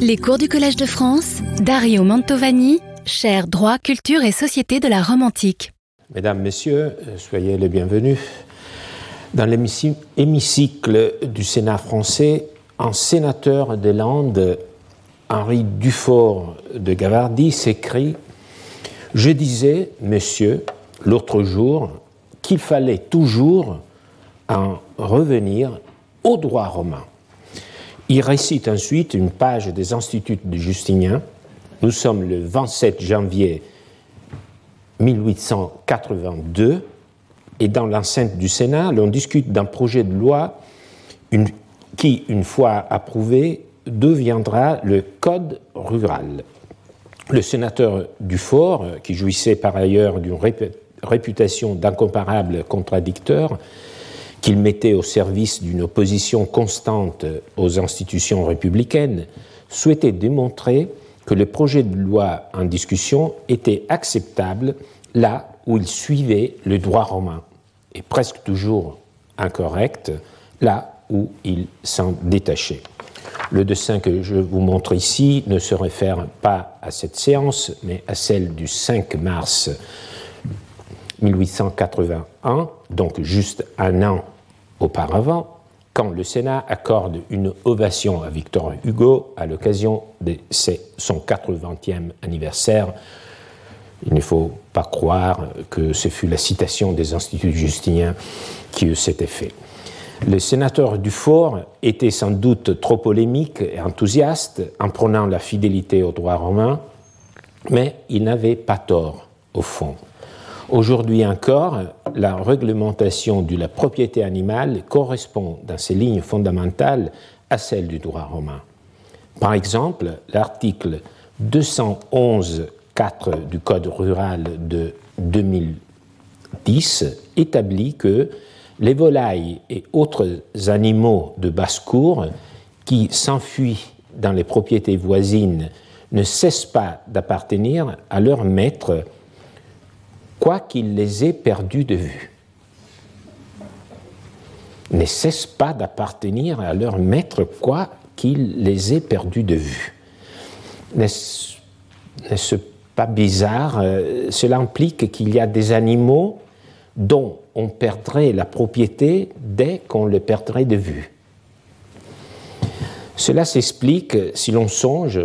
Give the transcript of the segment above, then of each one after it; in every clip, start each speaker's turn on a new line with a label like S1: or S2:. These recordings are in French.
S1: Les cours du Collège de France, Dario Mantovani, cher droit, culture et société de la Rome antique.
S2: Mesdames, Messieurs, soyez les bienvenus. Dans l'hémicycle du Sénat français, un sénateur des Landes, Henri Dufort de Gavardi, s'écrit Je disais, Monsieur, l'autre jour, qu'il fallait toujours en revenir au droit romain. Il récite ensuite une page des Instituts de Justinien. Nous sommes le 27 janvier 1882 et dans l'enceinte du Sénat, l'on discute d'un projet de loi qui, une fois approuvé, deviendra le Code rural. Le sénateur Dufort, qui jouissait par ailleurs d'une réputation d'incomparable contradicteur, qu'il mettait au service d'une opposition constante aux institutions républicaines, souhaitait démontrer que le projet de loi en discussion était acceptable là où il suivait le droit romain, et presque toujours incorrect là où il s'en détachait. Le dessin que je vous montre ici ne se réfère pas à cette séance, mais à celle du 5 mars 1881, donc juste un an auparavant, quand le Sénat accorde une ovation à Victor Hugo à l'occasion de son 80e anniversaire. Il ne faut pas croire que ce fut la citation des instituts justiniens qui s'était fait. Le sénateur Dufort était sans doute trop polémique et enthousiaste en prenant la fidélité au droit romain, mais il n'avait pas tort au fond. Aujourd'hui encore, la réglementation de la propriété animale correspond dans ses lignes fondamentales à celle du droit romain. Par exemple, l'article 211.4 du Code rural de 2010 établit que les volailles et autres animaux de basse-cour qui s'enfuient dans les propriétés voisines ne cessent pas d'appartenir à leur maître quoi qu'il les ait perdus de vue. Ne cesse pas d'appartenir à leur maître, quoi qu'il les ait perdus de vue. N'est-ce pas bizarre euh, Cela implique qu'il y a des animaux dont on perdrait la propriété dès qu'on les perdrait de vue. Cela s'explique si l'on songe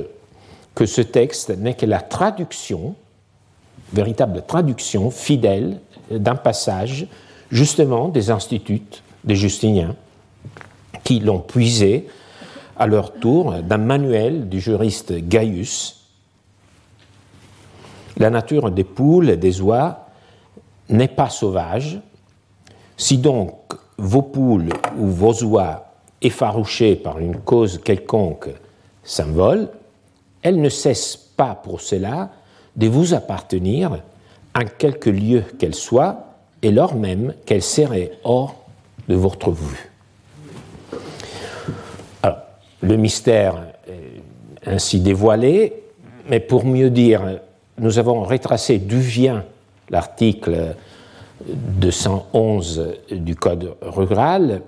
S2: que ce texte n'est que la traduction véritable traduction fidèle d'un passage justement des instituts des Justiniens qui l'ont puisé à leur tour d'un manuel du juriste Gaius. La nature des poules et des oies n'est pas sauvage. Si donc vos poules ou vos oies effarouchées par une cause quelconque s'envolent, elles ne cessent pas pour cela de vous appartenir en quelque lieu qu'elle soit, et lors même qu'elle serait hors de votre vue. Le mystère ainsi dévoilé, mais pour mieux dire, nous avons retracé d'où vient l'article 211 du Code rural.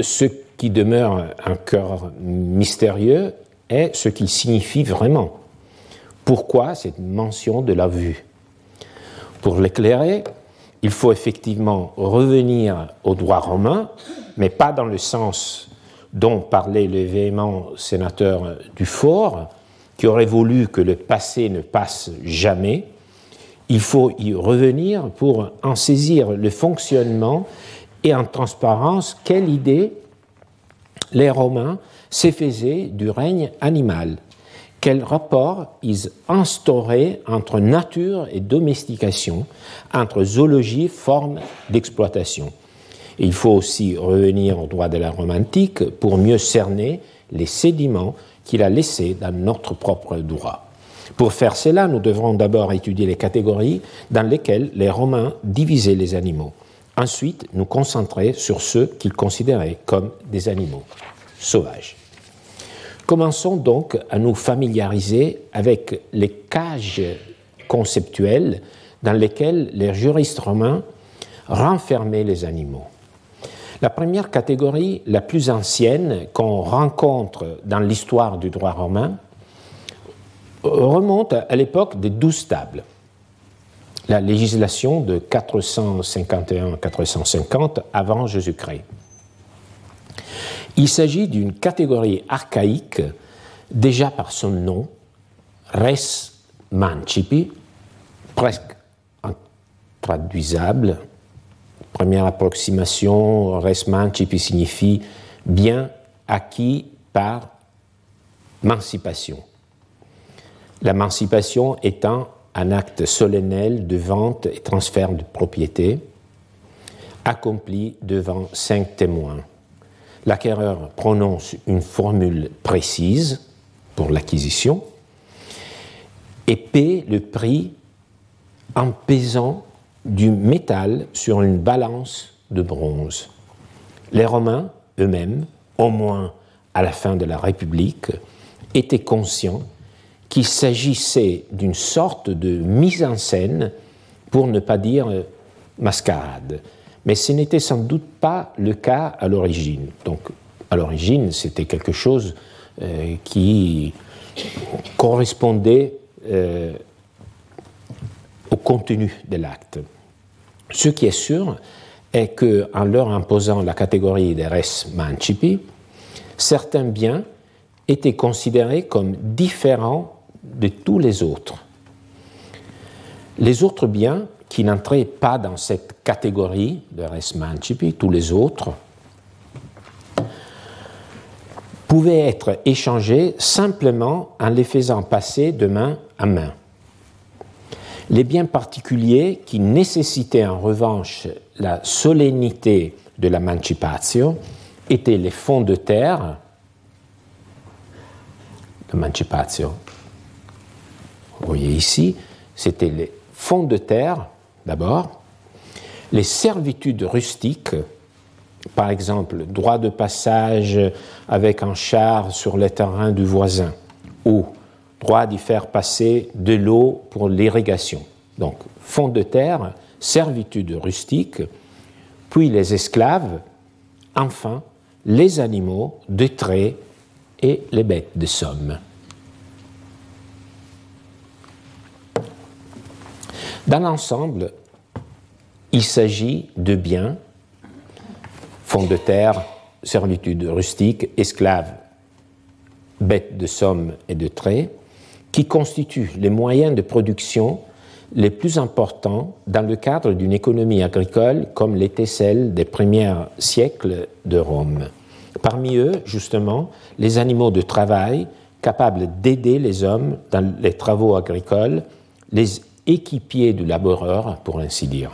S2: Ce qui demeure un cœur mystérieux est ce qu'il signifie vraiment. Pourquoi cette mention de la vue Pour l'éclairer, il faut effectivement revenir au droit romain, mais pas dans le sens dont parlait le véhément sénateur Dufort, qui aurait voulu que le passé ne passe jamais. Il faut y revenir pour en saisir le fonctionnement et en transparence quelle idée les Romains s'effasaient du règne animal quel rapport ils instauraient entre nature et domestication, entre zoologie, forme d'exploitation. Il faut aussi revenir au droit de la Rome antique pour mieux cerner les sédiments qu'il a laissés dans notre propre droit. Pour faire cela, nous devrons d'abord étudier les catégories dans lesquelles les Romains divisaient les animaux. Ensuite, nous concentrer sur ceux qu'ils considéraient comme des animaux sauvages. Commençons donc à nous familiariser avec les cages conceptuelles dans lesquelles les juristes romains renfermaient les animaux. La première catégorie, la plus ancienne qu'on rencontre dans l'histoire du droit romain, remonte à l'époque des douze tables. La législation de 451-450 avant Jésus-Christ. Il s'agit d'une catégorie archaïque déjà par son nom, res mancipi, presque intraduisable. Première approximation, res mancipi signifie bien acquis par mancipation. L'émancipation étant un acte solennel de vente et transfert de propriété accompli devant cinq témoins. L'acquéreur prononce une formule précise pour l'acquisition et paie le prix en pesant du métal sur une balance de bronze. Les Romains eux-mêmes, au moins à la fin de la République, étaient conscients qu'il s'agissait d'une sorte de mise en scène, pour ne pas dire mascarade. Mais ce n'était sans doute pas le cas à l'origine. Donc, à l'origine, c'était quelque chose euh, qui correspondait euh, au contenu de l'acte. Ce qui est sûr est qu'en leur imposant la catégorie des res mancipi, certains biens étaient considérés comme différents de tous les autres. Les autres biens qui n'entraient pas dans cette catégorie de res mancipi, tous les autres, pouvaient être échangés simplement en les faisant passer de main à main. Les biens particuliers qui nécessitaient en revanche la solennité de la mancipatio étaient les fonds de terre, mancipatio, vous voyez ici, c'était les fonds de terre d'abord, les servitudes rustiques, par exemple droit de passage avec un char sur les terrains du voisin, ou droit d'y faire passer de l'eau pour l'irrigation. Donc fonds de terre, servitudes rustiques, puis les esclaves, enfin les animaux de trait et les bêtes de somme. Dans l'ensemble, il s'agit de biens, fonds de terre, servitude rustique, esclaves, bêtes de somme et de trait, qui constituent les moyens de production les plus importants dans le cadre d'une économie agricole comme l'était celle des premiers siècles de Rome. Parmi eux, justement, les animaux de travail capables d'aider les hommes dans les travaux agricoles, les équipier du laboureur, pour ainsi dire.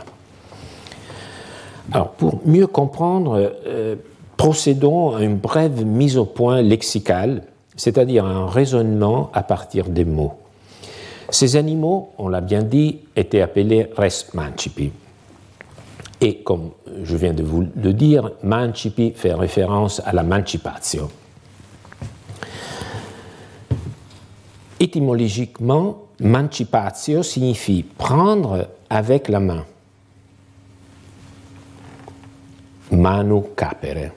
S2: Alors, pour mieux comprendre, euh, procédons à une brève mise au point lexicale, c'est-à-dire un raisonnement à partir des mots. Ces animaux, on l'a bien dit, étaient appelés res mancipi. Et comme je viens de vous le dire, mancipi fait référence à la mancipatio. Étymologiquement, Mancipatio signifie prendre avec la main. Manu capere.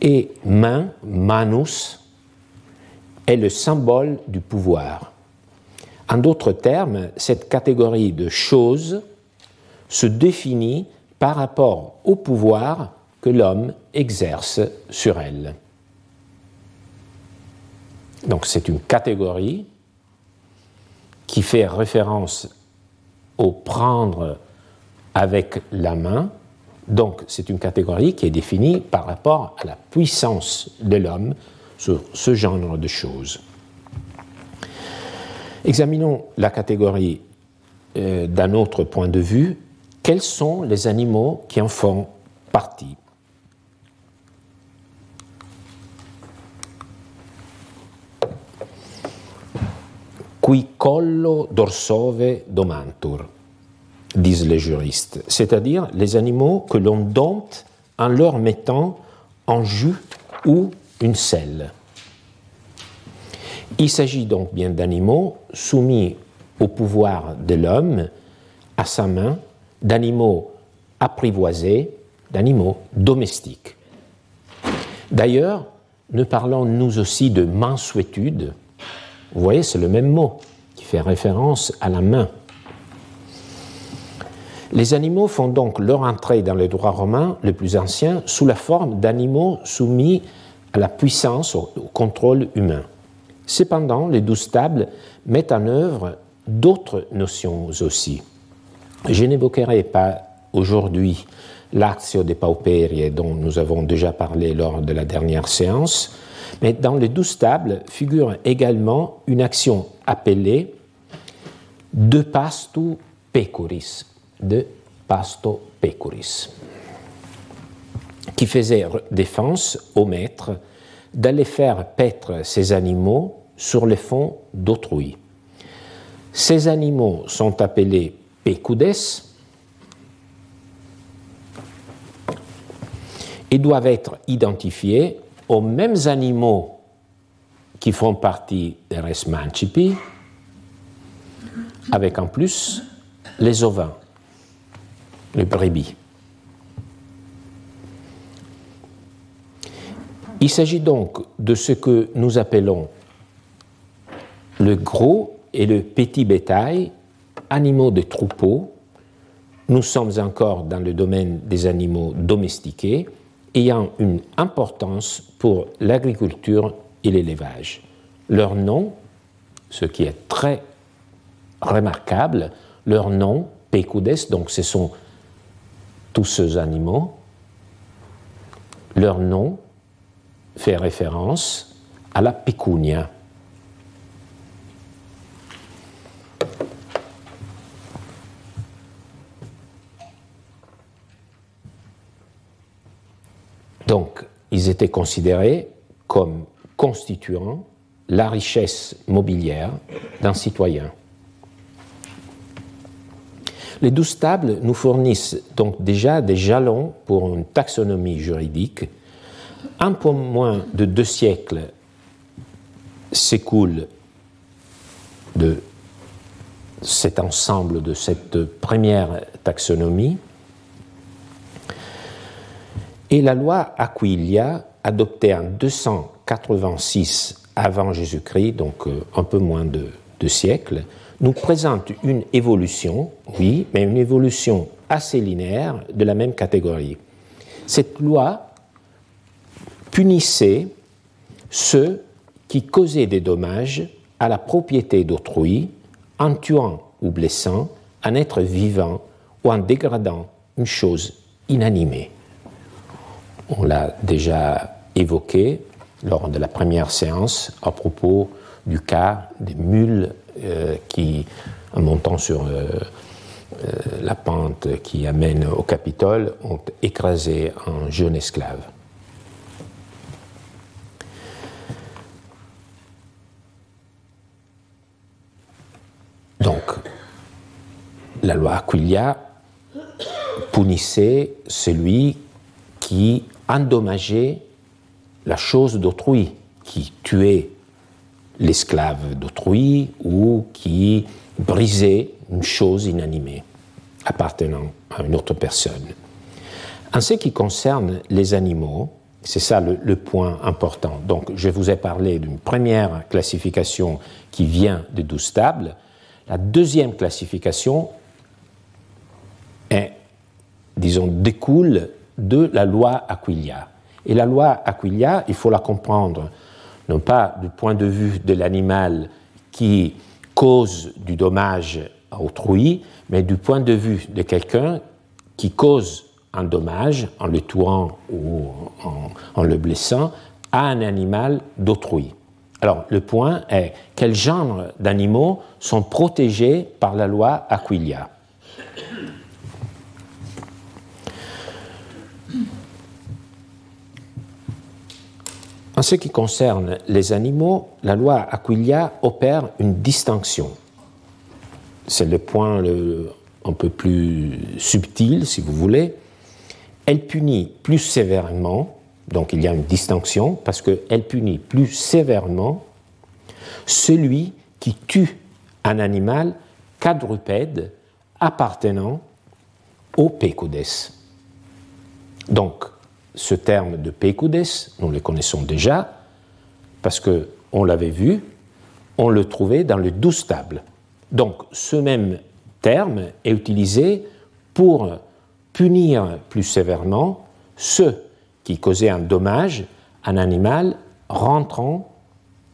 S2: Et main, manus, est le symbole du pouvoir. En d'autres termes, cette catégorie de choses se définit par rapport au pouvoir que l'homme exerce sur elle. Donc c'est une catégorie qui fait référence au prendre avec la main. Donc c'est une catégorie qui est définie par rapport à la puissance de l'homme sur ce genre de choses. Examinons la catégorie euh, d'un autre point de vue. Quels sont les animaux qui en font partie? Qui collo dorsove domantur, disent les juristes, c'est-à-dire les animaux que l'on dompte en leur mettant en jus ou une selle. Il s'agit donc bien d'animaux soumis au pouvoir de l'homme, à sa main, d'animaux apprivoisés, d'animaux domestiques. D'ailleurs, ne parlons nous aussi de mansuétude Vous voyez, c'est le même mot qui fait référence à la main. Les animaux font donc leur entrée dans le droit romain le plus ancien sous la forme d'animaux soumis à la puissance, au contrôle humain. Cependant, les douze tables mettent en œuvre d'autres notions aussi. Je n'évoquerai pas aujourd'hui l'Actio de Pauperie dont nous avons déjà parlé lors de la dernière séance, mais dans les douze tables figure également une action appelée de pastu pecuris, de pasto pecuris, qui faisait défense au maître d'aller faire paître ces animaux sur les fonds d'autrui. Ces animaux sont appelés pecudes et doivent être identifiés aux mêmes animaux qui font partie des res mancipi, avec en plus les ovins les brebis. Il s'agit donc de ce que nous appelons le gros et le petit bétail, animaux de troupeau. Nous sommes encore dans le domaine des animaux domestiqués, ayant une importance pour l'agriculture et l'élevage. Leur nom, ce qui est très remarquable, leur nom, Pécoudès, donc ce sont tous ces animaux, leur nom fait référence à la pécunia. Donc, ils étaient considérés comme constituant la richesse mobilière d'un citoyen. Les douze tables nous fournissent donc déjà des jalons pour une taxonomie juridique. Un peu moins de deux siècles s'écoulent de cet ensemble, de cette première taxonomie. Et la loi Aquilia, adoptée en 286 avant Jésus-Christ, donc euh, un peu moins de deux siècles, nous présente une évolution, oui, mais une évolution assez linéaire de la même catégorie. Cette loi punissait ceux qui causaient des dommages à la propriété d'autrui en tuant ou blessant un être vivant ou en dégradant une chose inanimée. On l'a déjà évoqué lors de la première séance à propos du cas des mules euh, qui, en montant sur euh, euh, la pente qui amène au Capitole, ont écrasé un jeune esclave. Donc, la loi Aquilia punissait celui qui endommageait la chose d'autrui, qui tuait l'esclave d'autrui ou qui brisait une chose inanimée appartenant à une autre personne. En ce qui concerne les animaux, c'est ça le, point important. Donc, je vous ai parlé d'une première classification qui vient de douze tables. La deuxième classification est, disons, découle de la loi Aquilia. Et la loi Aquilia, il faut la comprendre non pas du point de vue de l'animal qui cause du dommage à autrui, mais du point de vue de quelqu'un qui cause un dommage en le tuant ou en, le blessant à un animal d'autrui. Alors, le point est quel genre d'animaux sont protégés par la loi Aquilia? Ce qui concerne les animaux, la loi Aquilia opère une distinction. C'est le point un peu plus subtil, si vous voulez. Elle punit plus sévèrement, donc il y a une distinction, parce qu'elle punit plus sévèrement celui qui tue un animal quadrupède appartenant au pécodes. Donc, ce terme de Pécoudes, nous le connaissons déjà, parce qu'on l'avait vu, on le trouvait dans le douze tables. Donc, ce même terme est utilisé pour punir plus sévèrement ceux qui causaient un dommage à un animal rentrant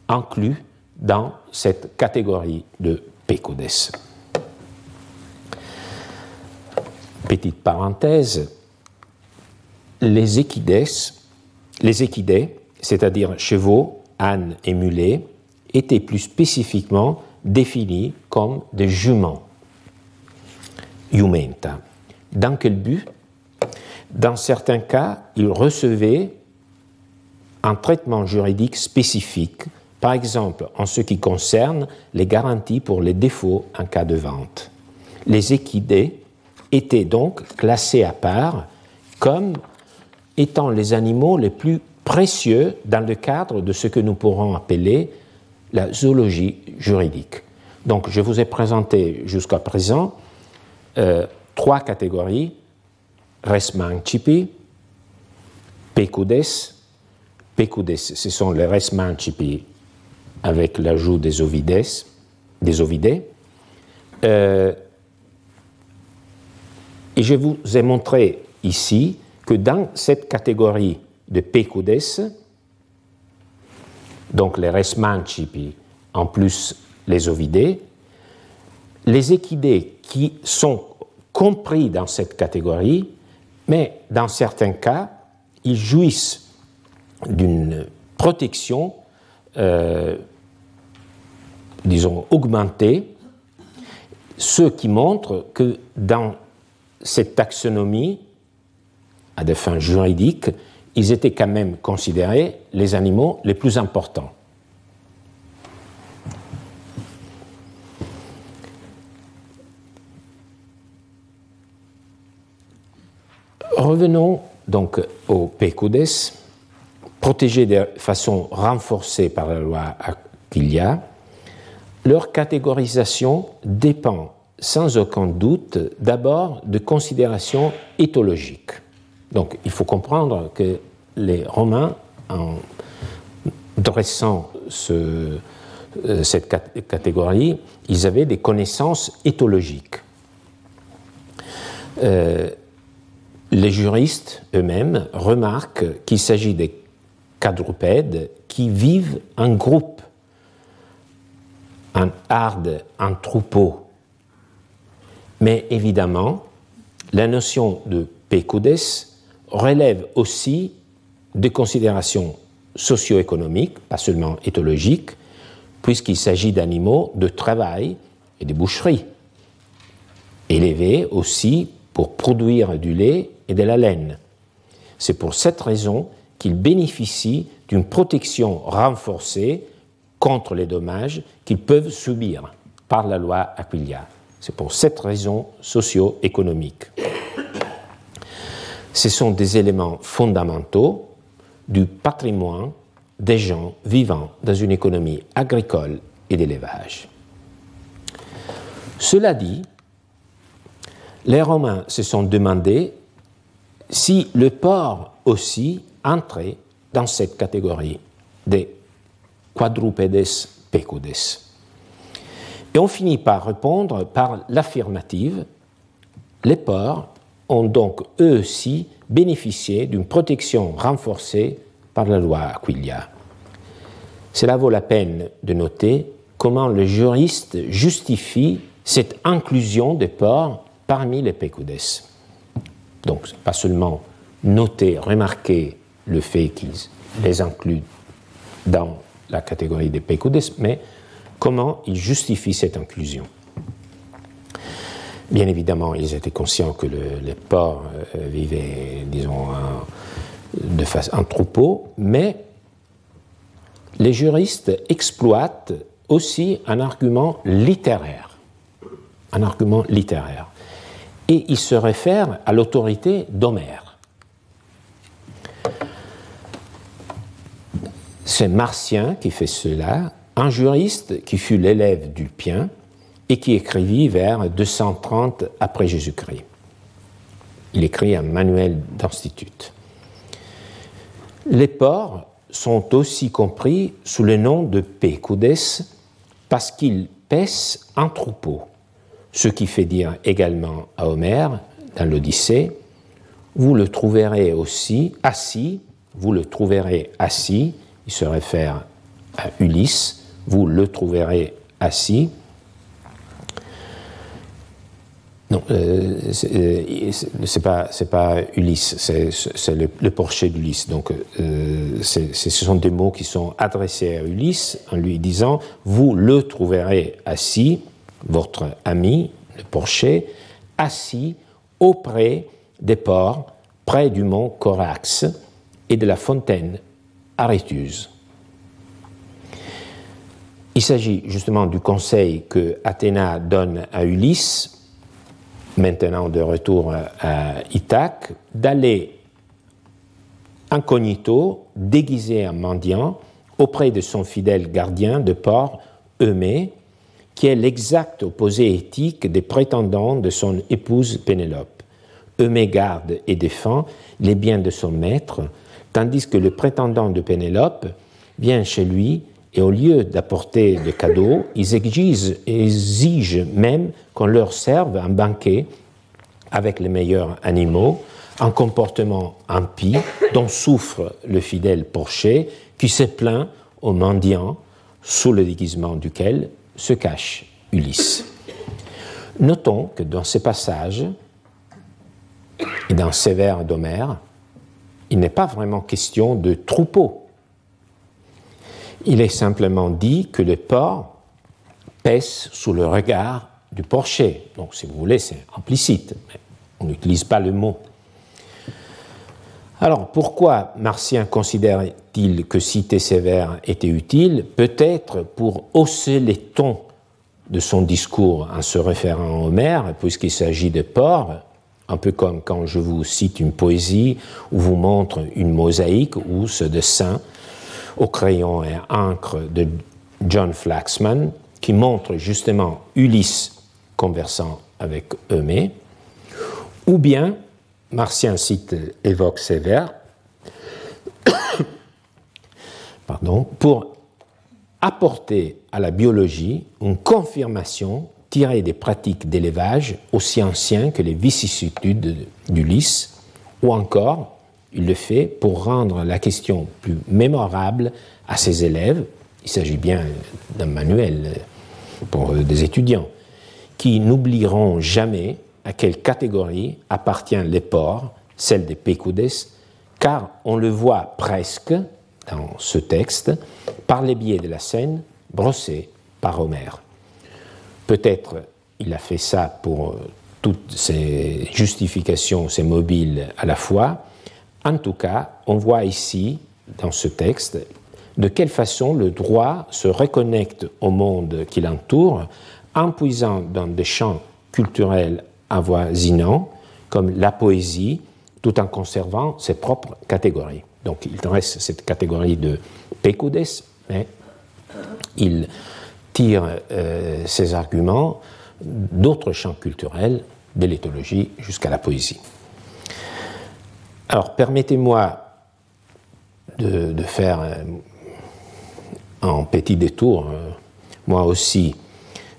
S2: inclus dans cette catégorie de pécodes. Petite parenthèse, les équides, les équidés, c'est-à-dire chevaux, ânes et mulets, étaient plus spécifiquement définis comme des juments. Jumenta. Dans quel but? Dans certains cas, ils recevaient un traitement juridique spécifique, par exemple en ce qui concerne les garanties pour les défauts en cas de vente. Les équidés étaient donc classés à part comme étant les animaux les plus précieux dans le cadre de ce que nous pourrons appeler la zoologie juridique. Donc je vous ai présenté jusqu'à présent euh, trois catégories, res mancipi, pecudes, pecudes, ce sont les res mancipi avec l'ajout des ovides, des ovidés. Euh, et je vous ai montré ici que dans cette catégorie de pecudes, donc les res mancipi en plus les ovidés, les équidés qui sont compris dans cette catégorie, mais dans certains cas, ils jouissent d'une protection, euh, disons, augmentée, ce qui montre que dans cette taxonomie, à des fins juridiques, ils étaient quand même considérés les animaux les plus importants. Revenons donc aux pécudes, protégés de façon renforcée par la loi Aquilia. Leur catégorisation dépend sans aucun doute d'abord de considérations éthologiques. Donc il faut comprendre que les Romains, en dressant euh, cette catégorie, ils avaient des connaissances éthologiques. Euh, les juristes eux-mêmes remarquent qu'il s'agit des quadrupèdes qui vivent en groupe, en harde, en troupeau. Mais évidemment, la notion de pecudes relève aussi des considérations socio-économiques, pas seulement éthologiques, puisqu'il s'agit d'animaux de travail et de boucherie, élevés aussi pour produire du lait et de la laine. C'est pour cette raison qu'ils bénéficient d'une protection renforcée contre les dommages qu'ils peuvent subir par la loi Aquilia. C'est pour cette raison socio-économique. Ce sont des éléments fondamentaux du patrimoine des gens vivant dans une économie agricole et d'élevage. Cela dit, les Romains se sont demandé si le porc aussi entrait dans cette catégorie des quadrupedes pecudes. Et on finit par répondre par l'affirmative. Les porcs ont donc eux aussi bénéficié d'une protection renforcée par la loi Aquilia. Cela vaut la peine de noter comment le juriste justifie cette inclusion des porcs parmi les pecudes. Donc, pas seulement noter, remarquer le fait qu'ils les incluent dans la catégorie des pecudes, mais comment ils justifient cette inclusion. Bien évidemment, ils étaient conscients que les porcs euh, vivaient, disons, de face, en troupeau, mais les juristes exploitent aussi un argument littéraire. Un argument littéraire et il se réfère à l'autorité d'Homère. C'est Martien qui fait cela, un juriste qui fut l'élève d'Ulpien et qui écrivit vers 230 après Jésus-Christ. Il écrit un manuel d'institut. Les porcs sont aussi compris sous le nom de pécudes parce qu'ils paissent un troupeau, ce qui fait dire également à Homère dans l'Odyssée, vous le trouverez aussi assis, vous le trouverez assis, il se réfère à Ulysse, vous le trouverez assis. Non, euh, euh c'est pas Ulysse, c'est le, porcher d'Ulysse. Donc, euh, ce sont des mots qui sont adressés à Ulysse en lui disant vous le trouverez assis, votre ami, le porcher, assis auprès des ports, près du mont Corax et de la fontaine Aréthuse. Il s'agit justement du conseil que Athéna donne à Ulysse, maintenant de retour à Ithaque, d'aller incognito, déguisé en mendiant, auprès de son fidèle gardien de port, Eumée, qui est l'exact opposé éthique des prétendants de son épouse Pénélope. Eumée garde et défend les biens de son maître, tandis que le prétendant de Pénélope vient chez lui et au lieu d'apporter des cadeaux, ils exigent, même qu'on leur serve un banquet avec les meilleurs animaux, un comportement impie dont souffre le fidèle Porcher qui se plaint au mendiant sous le déguisement duquel se cache Ulysse. Notons que dans ces passages et dans ces vers d'Homère, il n'est pas vraiment question de troupeau il est simplement dit que le porc pèse sous le regard du porcher. Donc, si vous voulez, c'est implicite, mais on n'utilise pas le mot. Alors, pourquoi Martien considère-t-il que citer sévère était utile? Peut-être pour hausser les tons de son discours en se référant à Homère, puisqu'il s'agit de porc, un peu comme quand je vous cite une poésie ou vous montre une mosaïque ou ce dessin au crayon et encre de John Flaxman, qui montre justement Ulysse conversant avec Eumée, ou bien, Martien cite évoque Sévère, pardon, pour apporter à la biologie une confirmation tirée des pratiques d'élevage aussi anciens que les vicissitudes d'Ulysse, ou encore il le fait pour rendre la question plus mémorable à ses élèves. Il s'agit bien d'un manuel pour des étudiants qui n'oublieront jamais à quelle catégorie appartient les porcs, celle des pécudes, car on le voit presque dans ce texte par les biais de la scène brossée par Homère. Peut-être il a fait ça pour toutes ces justifications, ces mobiles à la fois, en tout cas, on voit ici, dans ce texte, de quelle façon le droit se reconnecte au monde qui l'entoure en puisant dans des champs culturels avoisinants, comme la poésie, tout en conservant ses propres catégories. Donc il reste cette catégorie de pécudes, mais il tire euh, ses arguments d'autres champs culturels, de l'éthologie jusqu'à la poésie. Alors permettez-moi de, faire un, petit détour, euh, moi aussi,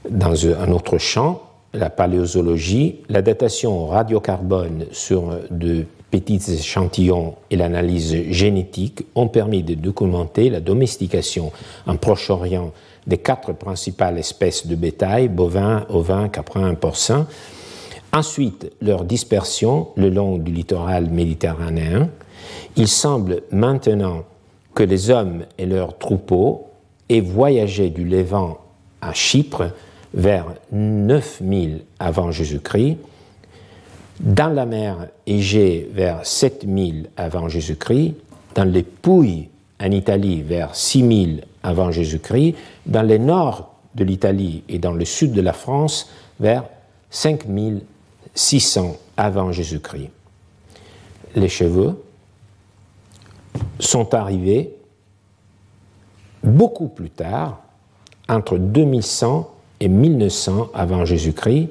S2: dans un autre champ, la paléozoologie, la datation radiocarbone sur de petits échantillons et l'analyse génétique ont permis de documenter la domestication en Proche-Orient des quatre principales espèces de bétail, bovins, ovins, caprins, porcins, Ensuite, leur dispersion le long du littoral méditerranéen. Il semble maintenant que les hommes et leurs troupeaux aient voyagé du Levant à Chypre vers 9000 avant Jésus-Christ, dans la mer Égée vers 7000 avant Jésus-Christ, dans les Pouilles en Italie vers 6000 avant Jésus-Christ, dans le nord de l'Italie et dans le sud de la France vers 5000 600 avant Jésus-Christ. Les cheveux sont arrivés beaucoup plus tard, entre 2100 et 1900 avant Jésus-Christ,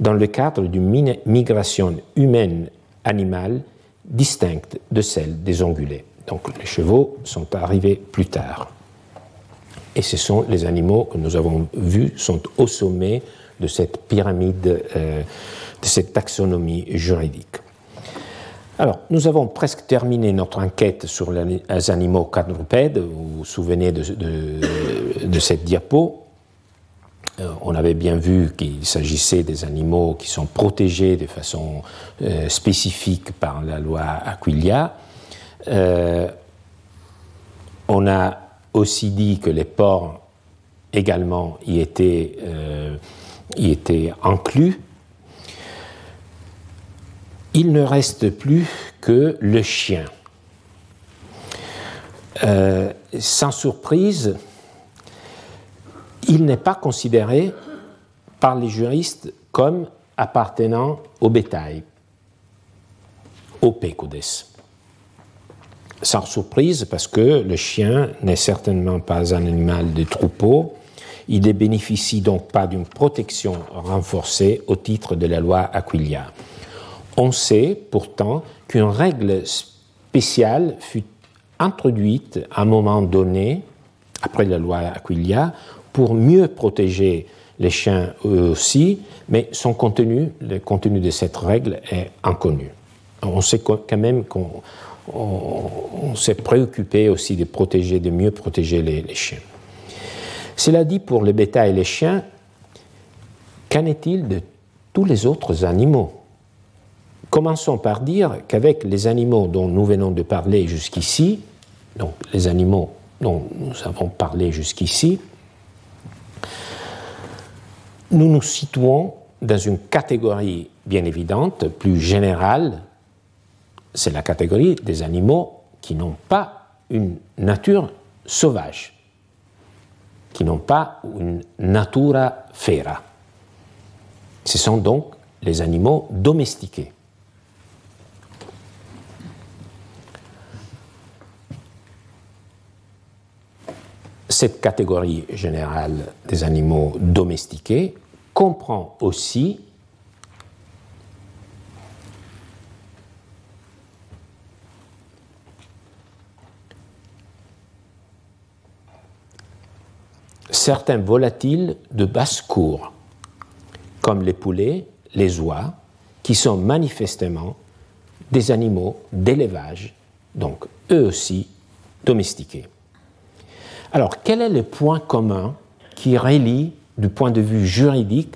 S2: dans le cadre d'une migration humaine animale distincte de celle des ongulés. Donc les chevaux sont arrivés plus tard. Et ce sont les animaux que nous avons vus sont au sommet de cette pyramide, euh, de cette taxonomie juridique. Alors, nous avons presque terminé notre enquête sur les animaux quadrupèdes. Vous vous souvenez de, cette diapo? Euh, On avait bien vu qu'il s'agissait des animaux qui sont protégés de façon euh, spécifique par la loi Aquilia. on a aussi dit que les porcs également y étaient, euh, y étaient inclus. Il ne reste plus que le chien. Euh, sans surprise, il n'est pas considéré par les juristes comme appartenant au bétail, au pécodes sans surprise parce que le chien n'est certainement pas un animal de troupeau. Il ne bénéficie donc pas d'une protection renforcée au titre de la loi Aquilia. On sait pourtant qu'une règle spéciale fut introduite à un moment donné, après la loi Aquilia, pour mieux protéger les chiens eux aussi, mais son contenu, le contenu de cette règle est inconnu. On sait quand même qu'on on, s'est préoccupé aussi de protéger, de mieux protéger les, chiens. Cela dit, pour le bétail et les chiens, qu'en est-il de tous les autres animaux? Commençons par dire qu'avec les animaux dont nous venons de parler jusqu'ici, donc les animaux dont nous avons parlé jusqu'ici, nous nous situons dans une catégorie bien évidente, plus générale, c'est la catégorie des animaux qui n'ont pas une nature sauvage, qui n'ont pas une natura fera. Ce sont donc les animaux domestiqués. Cette catégorie générale des animaux domestiqués comprend aussi certains volatiles de basse-cour, comme les poulets, les oies, qui sont manifestement des animaux d'élevage, donc eux aussi domestiqués. Alors, quel est le point commun qui relie, du point de vue juridique,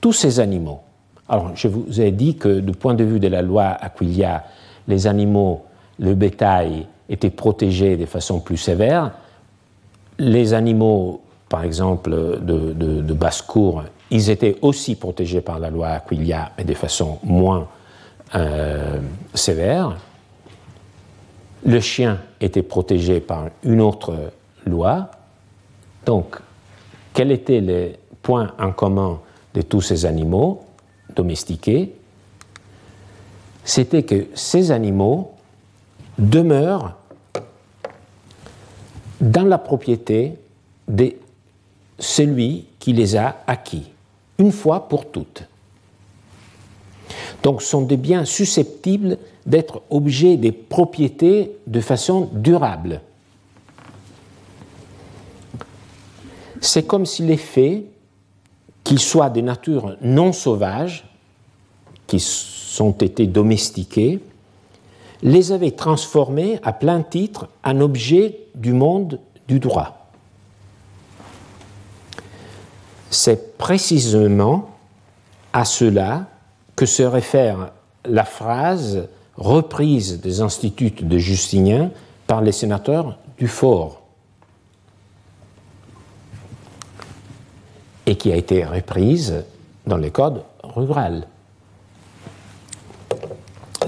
S2: tous ces animaux? Alors, je vous ai dit que du point de vue de la loi Aquilia, les animaux, le bétail étaient protégés de façon plus sévère. Les animaux par exemple, de, basse-cour, ils étaient aussi protégés par la loi Aquilia, mais de façon moins euh, sévère. Le chien était protégé par une autre loi. Donc, quel était le point en commun de tous ces animaux domestiqués? C'était que ces animaux demeurent dans la propriété des celui qui les a acquis, une fois pour toutes. Donc sont des biens susceptibles d'être objets des propriétés de façon durable. C'est comme si les faits, qu'ils soient de nature non sauvage, qui sont été domestiqués, les avaient transformés à plein titre en objets du monde du droit. C'est précisément à cela que se réfère la phrase reprise des instituts de Justinien par les sénateurs du fort et qui a été reprise dans les codes ruraux.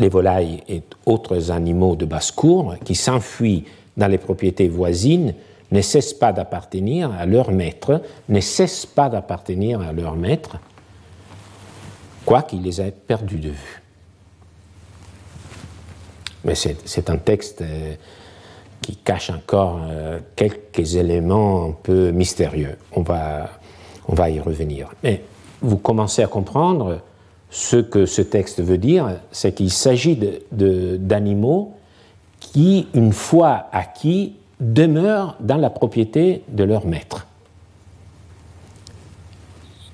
S2: Les volailles et autres animaux de basse-cour qui s'enfuient dans les propriétés voisines ne cessent pas d'appartenir à leur maître, ne cessent pas d'appartenir à leur maître, quoiqu'il les ait perdus de vue. Mais c'est un texte euh, qui cache encore euh, quelques éléments un peu mystérieux. On va, on va y revenir. Mais vous commencez à comprendre Ce que ce texte veut dire, c'est qu'il s'agit d'animaux qui, une fois acquis, demeurent dans la propriété de leur maître.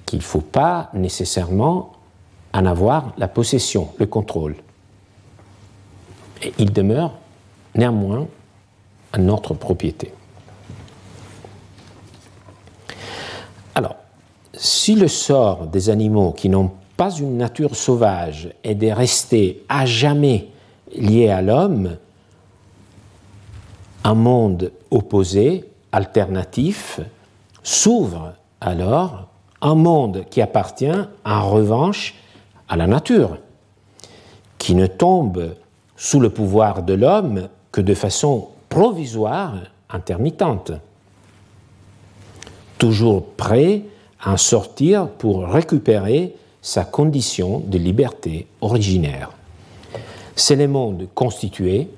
S2: Qu'il ne faut pas nécessairement en avoir la possession, le contrôle. Et ils demeurent néanmoins à notre propriété. Alors, si le sort des animaux qui n'ont pas une nature sauvage est de rester à jamais liés à l'homme, un monde opposé, alternatif, s'ouvre alors un monde qui appartient en revanche à la nature, qui ne tombe sous le pouvoir de l'homme que de façon provisoire, intermittente, toujours prêt en sortir pour récupérer sa condition de liberté originaire. C'est le monde constitué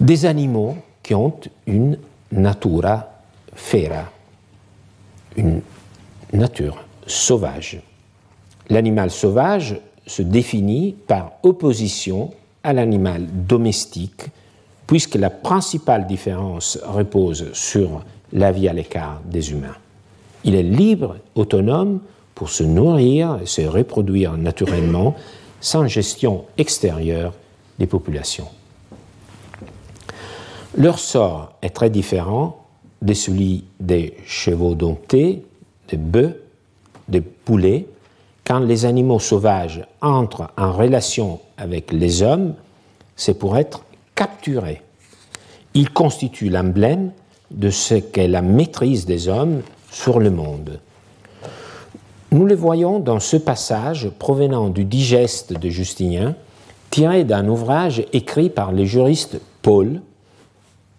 S2: des animaux qui ont une natura fera, une nature sauvage. L'animal sauvage se définit par opposition à l'animal domestique, puisque la principale différence repose sur la vie à l'écart des humains. Il est libre, autonome, pour se nourrir et se reproduire naturellement, sans gestion extérieure des populations. Leur sort est très différent de celui des chevaux domptés, des bœufs, des poulets. Quand les animaux sauvages entrent en relation avec les hommes, c'est pour être capturés. Ils constituent l'emblème de ce qu'est la maîtrise des hommes sur le monde. Nous le voyons dans ce passage provenant du digeste de Justinien, tiré d'un ouvrage écrit par le juriste Paul,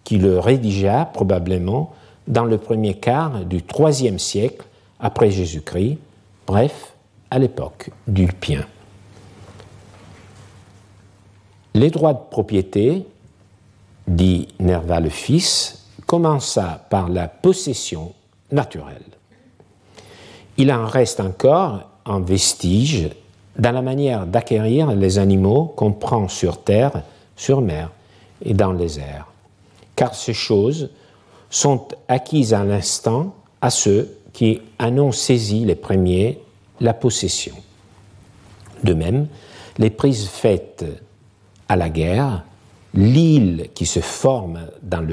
S2: qui le rédigea probablement dans le premier quart du IIIe siècle après Jésus-Christ, bref, à l'époque d'Ulpien. Les droits de propriété, dit Nerva le Fils, commença par la possession naturelle. Il en reste encore un vestige dans la manière d'acquérir les animaux qu'on prend sur terre, sur mer et dans les airs car ces choses sont acquises à l'instant à ceux qui en ont saisi les premiers la possession. De même, les prises faites à la guerre, l'île qui se forme dans,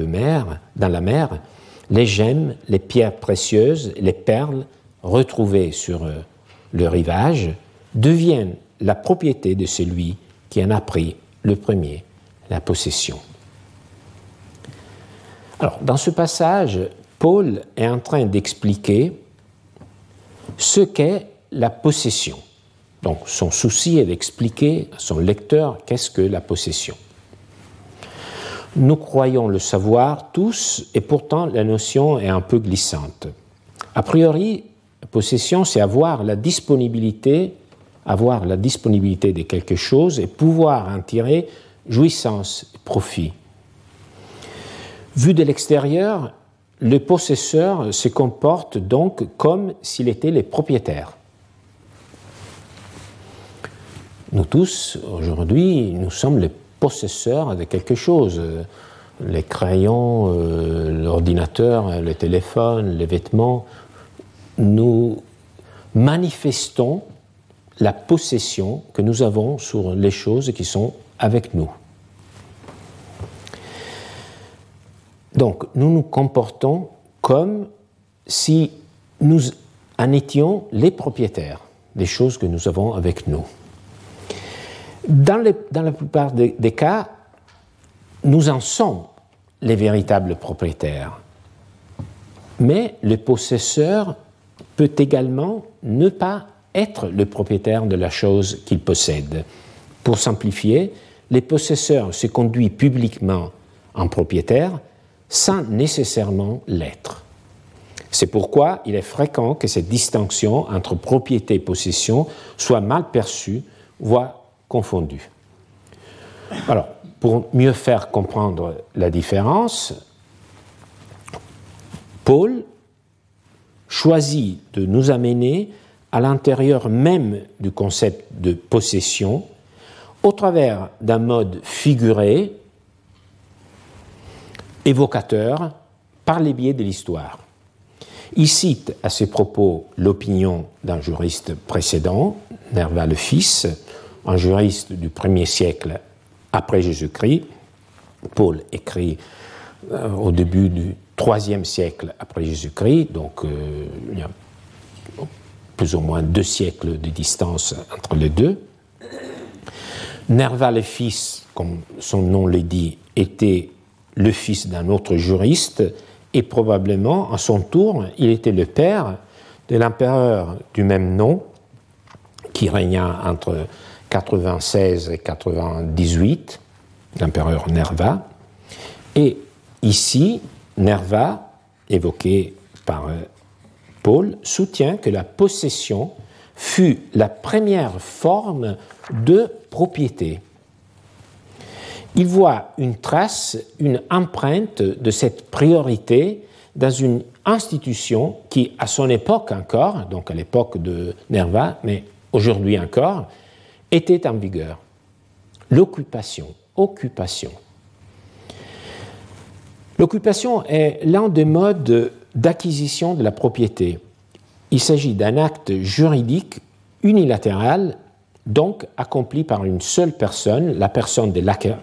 S2: dans la mer, les gemmes, les pierres précieuses, les perles retrouvées sur euh, le rivage deviennent la propriété de celui qui en a pris le premier la possession. Alors, dans ce passage, Paul est en train d'expliquer ce qu'est la possession. Donc, son souci est d'expliquer à son lecteur qu'est-ce que la possession. Nous croyons le savoir tous, et pourtant la notion est un peu glissante. A priori, possession, c'est avoir la disponibilité, avoir la disponibilité de quelque chose et pouvoir en tirer jouissance, profit. Vu de l'extérieur, le possesseur se comporte donc comme s'il était le propriétaire. Nous tous, aujourd'hui, nous sommes les possesseurs de quelque chose. Les crayons, euh, l'ordinateur, le téléphone, les vêtements. Nous manifestons la possession que nous avons sur les choses qui sont avec nous. Donc, nous nous comportons comme si nous en étions les propriétaires des choses que nous avons avec nous. Dans, la plupart des, cas, nous en sommes les véritables propriétaires. Mais le possesseur peut également ne pas être le propriétaire de la chose qu'il possède. Pour simplifier, les possesseurs se conduisent publiquement en propriétaires sans nécessairement l'être. C'est pourquoi il est fréquent que cette distinction entre propriété et possession soit mal perçue, voire confondue. Alors, pour mieux faire comprendre la différence, Paul choisit de nous amener à l'intérieur même du concept de possession au travers d'un mode figuré, évocateur, par les biais de l'histoire. Il cite à ses propos l'opinion d'un juriste précédent, Nerva le Fils, un juriste du premier siècle après Jésus-Christ. Paul écrit euh, au début du troisième siècle après Jésus-Christ, donc euh, il y a plus ou moins deux siècles de distance entre les deux. Nerva le fils, comme son nom le dit, était le fils d'un autre juriste et probablement, à son tour, il était le père de l'empereur du même nom qui régna entre 96 et 98, l'empereur Nerva. Et ici, Nerva, évoqué par euh, Paul, soutient que la possession fut la première forme de propriété. Il voit une trace, une empreinte de cette priorité dans une institution qui, à son époque encore, donc à l'époque de Nerva, mais aujourd'hui encore, était en vigueur. L'occupation. Occupation. L'occupation est l'un des modes d'acquisition de la propriété. Il s'agit d'un acte juridique unilatéral, donc accompli par une seule personne, la personne de l'acquéreur.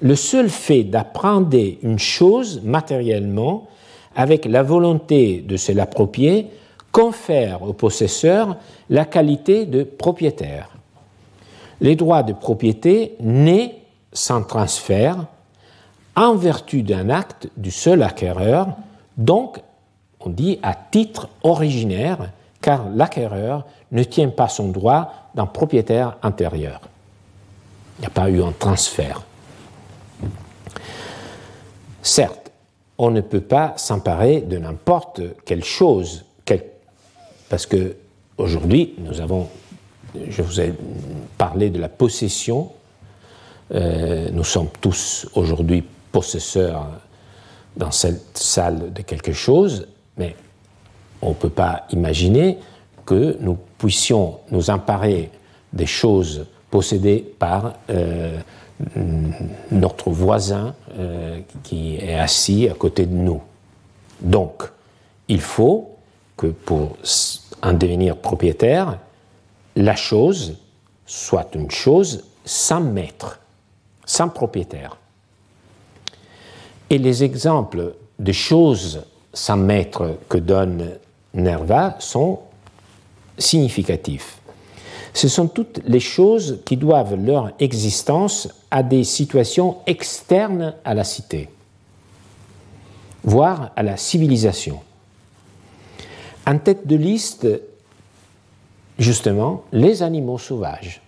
S2: Le seul fait d'apprendre une chose matériellement avec la volonté de se l'approprier confère au possesseur la qualité de propriétaire. Les droits de propriété naissent sans transfert en vertu d'un acte du seul acquéreur, donc on dit à titre originaire, car l'acquéreur ne tient pas son droit d'un propriétaire antérieur. Il n'y a pas eu un transfert. Certes, on ne peut pas s'emparer de n'importe quelle chose, parce que aujourd'hui, nous avons, je vous ai parlé de la possession, euh, nous sommes tous aujourd'hui possesseur dans cette salle de quelque chose, mais on ne peut pas imaginer que nous puissions nous emparer des choses possédées par euh, notre voisin euh, qui est assis à côté de nous. Donc, il faut que pour en devenir propriétaire, la chose soit une chose sans maître, sans propriétaire. Et les exemples de choses sans maître que donne Nerva sont significatifs. Ce sont toutes les choses qui doivent leur existence à des situations externes à la cité, voire à la civilisation. En tête de liste, justement, les animaux sauvages,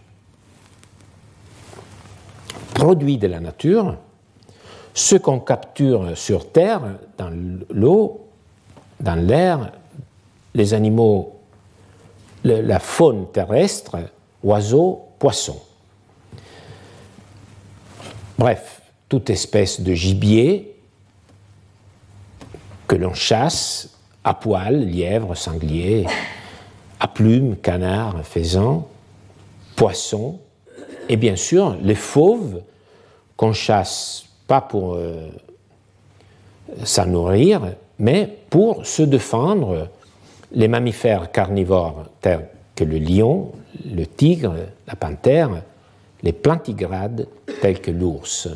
S2: produits de la nature, ce qu'on capture sur Terre, dans l'eau, dans l'air, les animaux, la faune terrestre, oiseaux, poissons. Bref, toute espèce de gibier que l'on chasse à poil, lièvre, sanglier, à plumes, canard, faisan, poisson, et bien sûr les fauves qu'on chasse pas pour euh, s'en nourrir, mais pour se défendre. Les mammifères carnivores tels que le lion, le tigre, la panthère, les plantigrades tels que l'ours.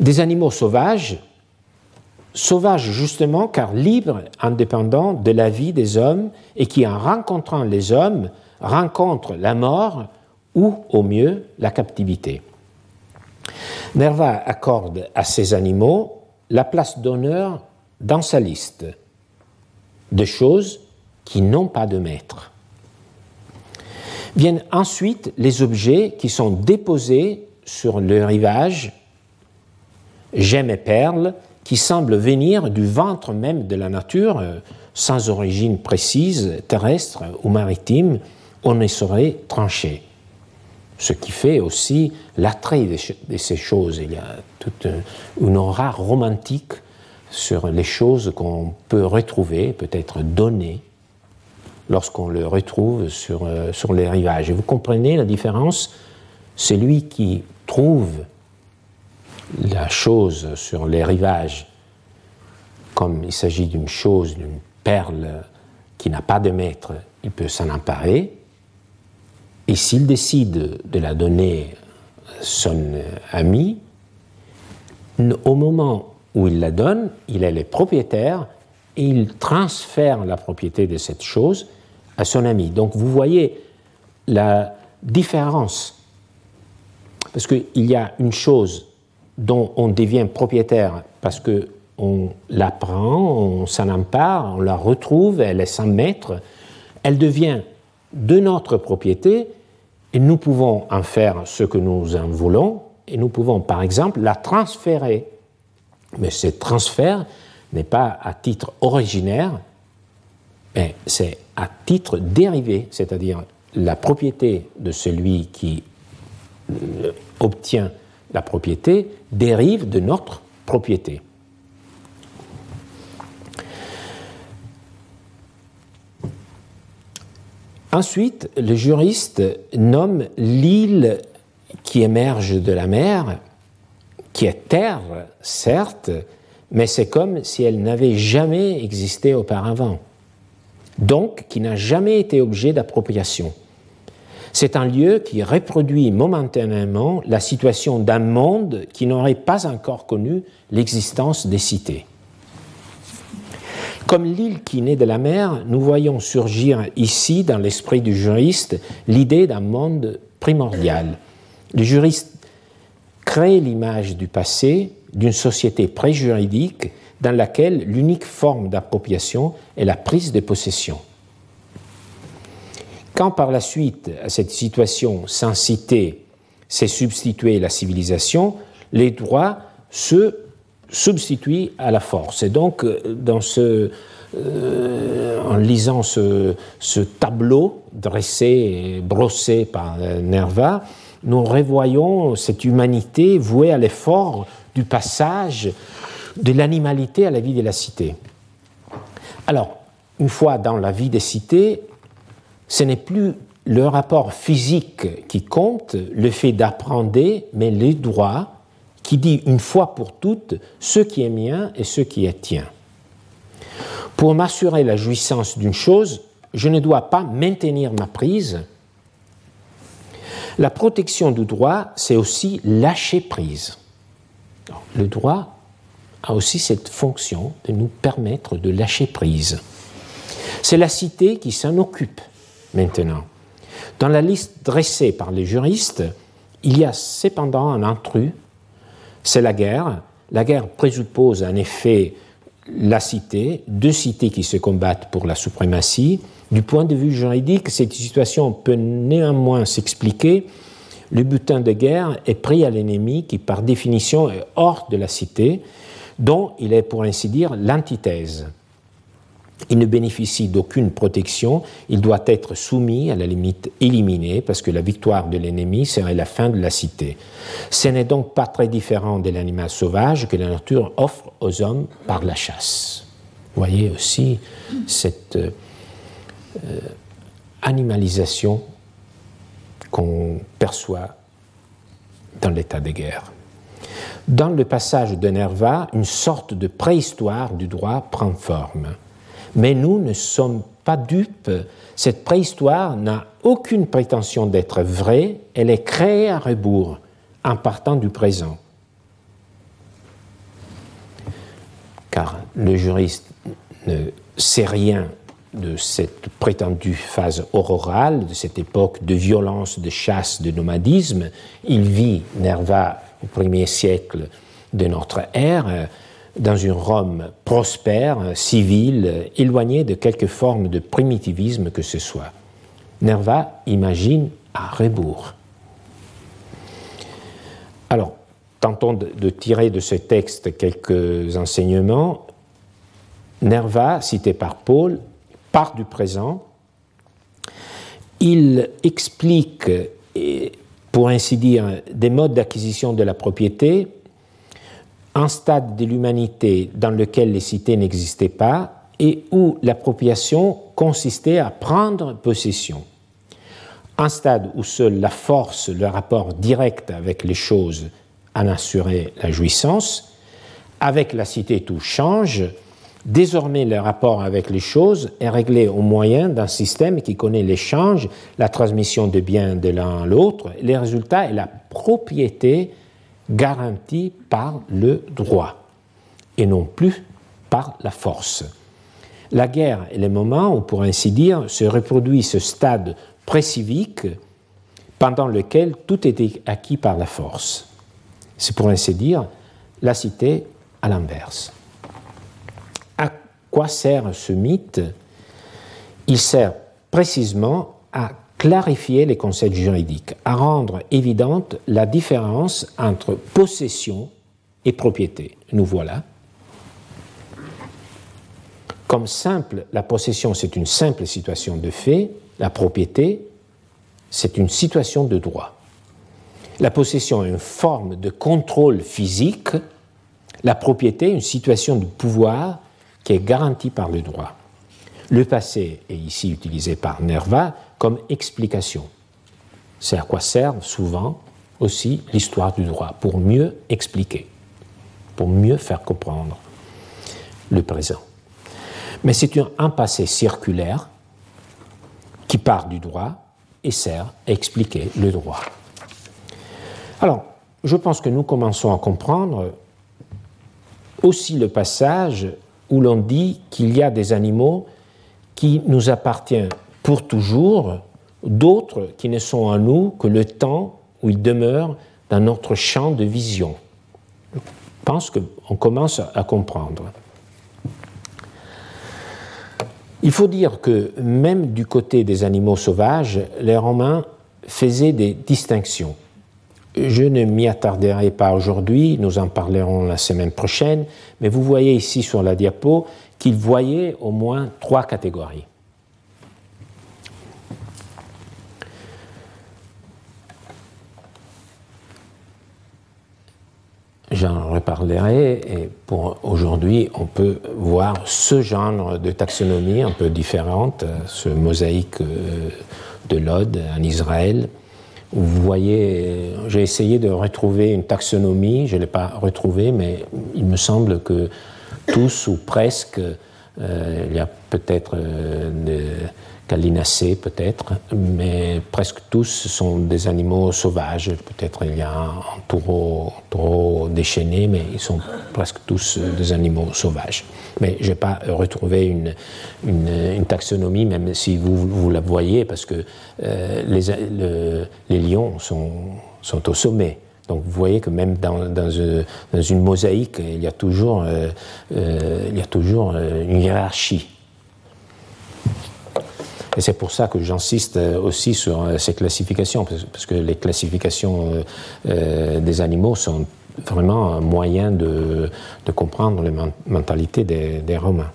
S2: Des animaux sauvages, sauvages justement car libres, indépendants de la vie des hommes et qui en rencontrant les hommes rencontrent la mort ou au mieux la captivité. Nerva accorde à ces animaux la place d'honneur dans sa liste de choses qui n'ont pas de maître. Viennent ensuite les objets qui sont déposés sur le rivage, gemmes et perles, qui semblent venir du ventre même de la nature, euh, sans origine précise, terrestre ou maritime, on ne saurait trancher ce qui fait aussi l'attrait de, ces choses. Il y a toute une aura romantique sur les choses qu'on peut retrouver, peut-être donner, lorsqu'on le retrouve sur, euh, sur les rivages. Et vous comprenez la différence? Celui qui trouve la chose sur les rivages, comme il s'agit d'une chose, d'une perle qui n'a pas de maître, il peut s'en emparer. Et s'il décide de la donner à son ami, au moment où il la donne, il est le propriétaire et il transfère la propriété de cette chose à son ami. Donc vous voyez la différence. Parce qu'il y a une chose dont on devient propriétaire parce qu'on la prend, on s'en empare, on la retrouve, elle est sans maître, elle devient de notre propriété et nous pouvons en faire ce que nous en voulons et nous pouvons par exemple la transférer. Mais ce transfert n'est pas à titre originaire, mais c'est à titre dérivé, c'est-à-dire la propriété de celui qui euh, obtient la propriété dérive de notre propriété. Ensuite, le juriste nomme l'île qui émerge de la mer, qui est terre, certes, mais c'est comme si elle n'avait jamais existé auparavant, donc qui n'a jamais été objet d'appropriation. C'est un lieu qui reproduit momentanément la situation d'un monde qui n'aurait pas encore connu l'existence des cités. Comme l'île qui naît de la mer, nous voyons surgir ici, dans l'esprit du juriste, l'idée d'un monde primordial. Le juriste crée l'image du passé d'une société préjuridique dans laquelle l'unique forme d'appropriation est la prise de possession. Quand par la suite à cette situation sans cité s'est substituée la civilisation, les droits se substituent à la force. Et donc, ce, euh, en lisant ce, tableau dressé et brossé par Nerva, nous revoyons cette humanité vouée à l'effort du passage de l'animalité à la vie de la cité. Alors, une fois dans la vie des cités, ce n'est plus le rapport physique qui compte, le fait d'apprendre, mais les droits qui dit une fois pour toutes ce qui est mien et ce qui est tien. Pour m'assurer la jouissance d'une chose, je ne dois pas maintenir ma prise. La protection du droit, c'est aussi lâcher prise. Le droit a aussi cette fonction de nous permettre de lâcher prise. C'est la cité qui s'en occupe maintenant. Dans la liste dressée par les juristes, il y a cependant un intrus, c'est la guerre. La guerre présuppose en effet la cité, deux cités qui se combattent pour la suprématie. Du point de vue juridique, cette situation peut néanmoins s'expliquer. Le butin de guerre est pris à l'ennemi qui, par définition, est hors de la cité, dont il est, pour ainsi dire, l'antithèse. Il ne bénéficie d'aucune protection, il doit être soumis, à la limite éliminé, parce que la victoire de l'ennemi serait la fin de la cité. Ce n'est donc pas très différent de l'animal sauvage que la nature offre aux hommes par la chasse. Vous voyez aussi cette euh, animalisation qu'on perçoit dans l'état de guerre. Dans le passage de Nerva, une sorte de préhistoire du droit prend forme. Mais nous ne sommes pas dupes. Cette préhistoire n'a aucune prétention d'être vraie, elle est créée à rebours, en partant du présent. Car le juriste ne sait rien de cette prétendue phase aurorale, de cette époque de violence, de chasse, de nomadisme. Il vit, Nerva, au premier siècle de notre ère, dans une Rome prospère, civile, éloignée de quelque forme de primitivisme que ce soit. Nerva imagine à rebours. Alors, tentons de tirer de ce texte quelques enseignements. Nerva, cité par Paul, part du présent. Il explique, pour ainsi dire, des modes d'acquisition de la propriété un stade de l'humanité dans lequel les cités n'existaient pas et où l'appropriation consistait à prendre possession. Un stade où seule la force, le rapport direct avec les choses en assurait la jouissance. Avec la cité, tout change. Désormais, le rapport avec les choses est réglé au moyen d'un système qui connaît l'échange, la transmission de biens de l'un à l'autre, les résultats et la propriété garantie par le droit, et non plus par la force. La guerre est le moment où, pour ainsi dire, se reproduit ce stade pré-civique pendant lequel tout était acquis par la force. C'est pour ainsi dire la cité à l'inverse. À quoi sert ce mythe? Il sert précisément à clarifier les concepts juridiques, à rendre évidente la différence entre possession et propriété. Nous voilà. Comme simple, la possession, c'est une simple situation de fait, la propriété, c'est une situation de droit. La possession est une forme de contrôle physique, la propriété une situation de pouvoir qui est garantie par le droit. Le passé est ici utilisé par Nerva comme explication. C'est à quoi sert souvent aussi l'histoire du droit, pour mieux expliquer, pour mieux faire comprendre le présent. Mais c'est un passé circulaire qui part du droit et sert à expliquer le droit. Alors, je pense que nous commençons à comprendre aussi le passage où l'on dit qu'il y a des animaux qui nous appartiennent pour toujours, d'autres qui ne sont à nous que le temps où ils demeurent dans notre champ de vision. Je pense qu'on commence à comprendre. Il faut dire que même du côté des animaux sauvages, les Romains faisaient des distinctions. Je ne m'y attarderai pas aujourd'hui, nous en parlerons la semaine prochaine, mais vous voyez ici sur la diapo qu'ils voyaient au moins trois catégories. J'en reparlerai et pour aujourd'hui, on peut voir ce genre de taxonomie un peu différente, ce mosaïque euh, de Lod en Israël. Vous voyez, j'ai essayé de retrouver une taxonomie, je ne l'ai pas retrouvée, mais il me semble que tous ou presque, euh, il y a peut-être euh, Calinacées peut-être, mais presque tous sont des animaux sauvages. Peut-être il y a un taureau, déchaîné, mais ils sont presque tous des animaux sauvages. Mais je n'ai pas retrouvé une, taxonomie, même si vous, vous la voyez, parce que euh, les, lions sont au sommet. Donc vous voyez que même euh, dans une mosaïque, il y a toujours, euh, toujours une hiérarchie. Et c'est pour ça que j'insiste euh, aussi sur euh, ces classifications, parce que les classifications euh, des animaux sont vraiment un moyen de, comprendre les mentalités des, Romains.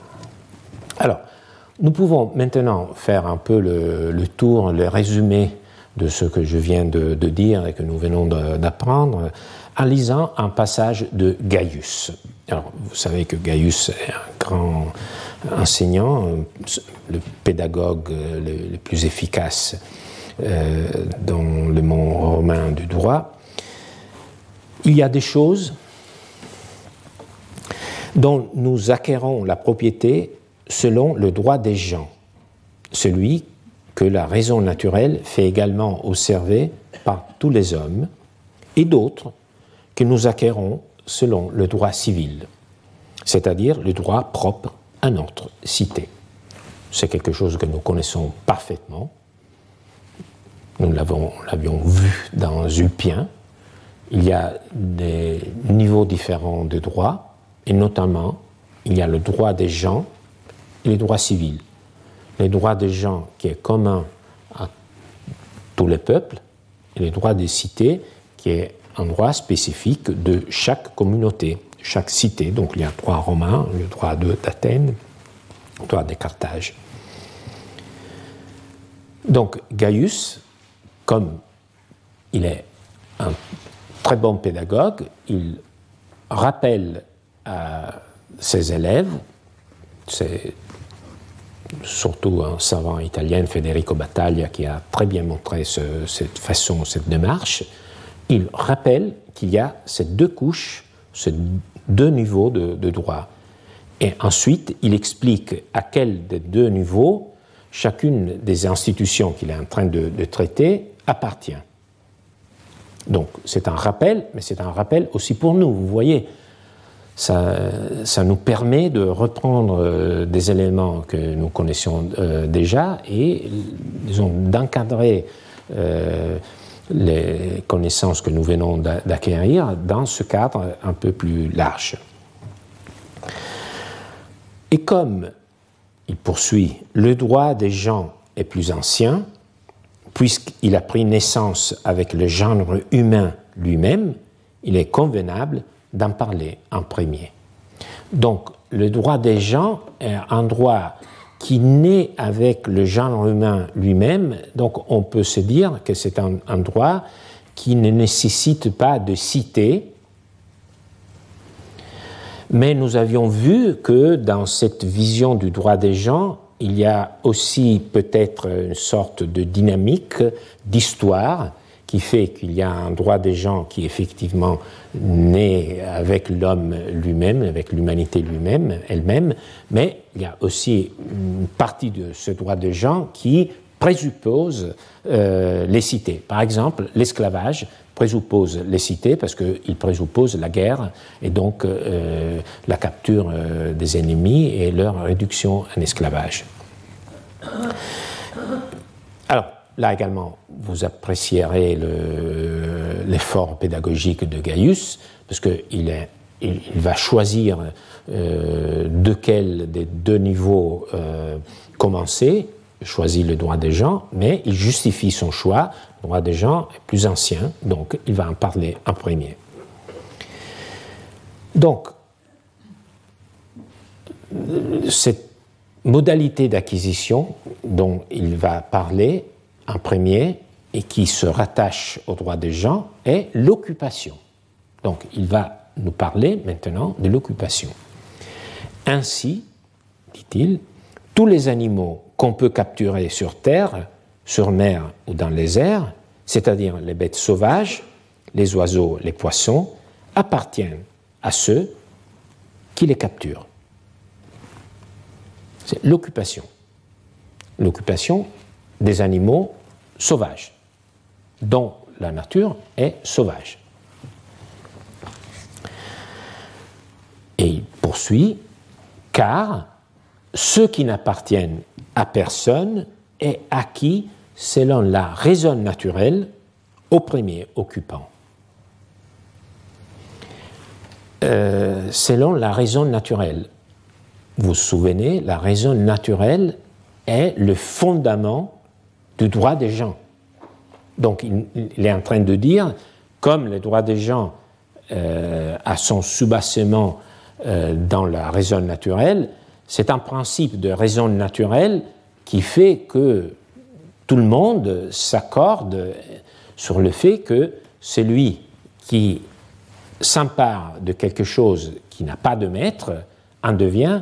S2: Alors, nous pouvons maintenant faire un peu le, tour, le résumé de ce que je viens de, dire et que nous venons d'apprendre en lisant un passage de Gaius. Alors, vous savez que Gaius est un grand enseignant, le pédagogue le, plus efficace euh, dans le monde romain du droit, il y a des choses dont nous acquérons la propriété selon le droit des gens, celui que la raison naturelle fait également observer par tous les hommes, et d'autres que nous acquérons selon le droit civil, c'est-à-dire le droit propre à notre cité. C'est quelque chose que nous connaissons parfaitement. Nous l'avions vu dans Ulpien. Il y a des niveaux différents de droit, et notamment, il y a le droit des gens et les droits civils. Le droit des gens qui est commun à tous les peuples, et le droit des cités qui est un droit spécifique de chaque communauté, chaque cité. Donc il y a le droit romain, le droit d'Athènes, le droit de Carthage. Donc Gaius, comme il est un très bon pédagogue, il rappelle à ses élèves, c'est surtout un savant italien, Federico Battaglia, qui a très bien montré cette façon, cette démarche, il rappelle qu'il y a ces deux couches, ces deux niveaux de, droit. Et ensuite, il explique à quel des deux niveaux chacune des institutions qu'il est en train de, de traiter appartient. Donc c'est un rappel, mais c'est un rappel aussi pour nous. Vous voyez, ça, nous permet de reprendre euh, des éléments que nous connaissions euh, déjà et d'encadrer euh, les connaissances que nous venons d'acquérir dans ce cadre un peu plus large. Et comme il poursuit, le droit des gens est plus ancien, puisqu'il a pris naissance avec le genre humain lui-même, il est convenable d'en parler en premier. Donc, le droit des gens est un droit qui naît avec le genre humain lui-même, donc on peut se dire que c'est un, droit qui ne nécessite pas de citer, mais nous avions vu que dans cette vision du droit des gens, il y a aussi peut-être une sorte de dynamique d'histoire qui fait qu'il y a un droit des gens qui effectivement naît avec l'homme lui-même, avec l'humanité lui-même, elle-même, mais il y a aussi une partie de ce droit des gens qui présuppose euh, les cités. Par exemple, l'esclavage présuppose les cités parce qu'il présuppose la guerre et donc euh, la capture euh, des ennemis et leur réduction en esclavage. Alors, là également, vous apprécierez l'effort pédagogique de Gaius, parce qu'il il, va choisir euh, de quel des deux niveaux euh, commencer, choisit le droit des gens, mais il justifie son choix. Le droit des gens est plus ancien, donc il va en parler en premier. Donc, cette modalité d'acquisition dont il va parler en premier et qui se rattache au droit des gens est l'occupation. Donc il va nous parler maintenant de l'occupation. Ainsi, dit-il, tous les animaux qu'on peut capturer sur terre, sur mer ou dans les airs, c'est-à-dire les bêtes sauvages, les oiseaux, les poissons, appartiennent à ceux qui les capturent. C'est l'occupation. L'occupation des animaux sauvages, dont la nature est sauvage. Et il poursuit, car ce qui n'appartiennent à personne est acquis selon la raison naturelle au premier occupant. Euh, selon la raison naturelle. Vous vous souvenez, la raison naturelle est le fondament du droit des gens. Donc il, est en train de dire, comme le droit des gens euh, a son soubassement euh, dans la raison naturelle, c'est un principe de raison naturelle qui fait que tout le monde s'accorde sur le fait que celui qui s'empare de quelque chose qui n'a pas de maître en devient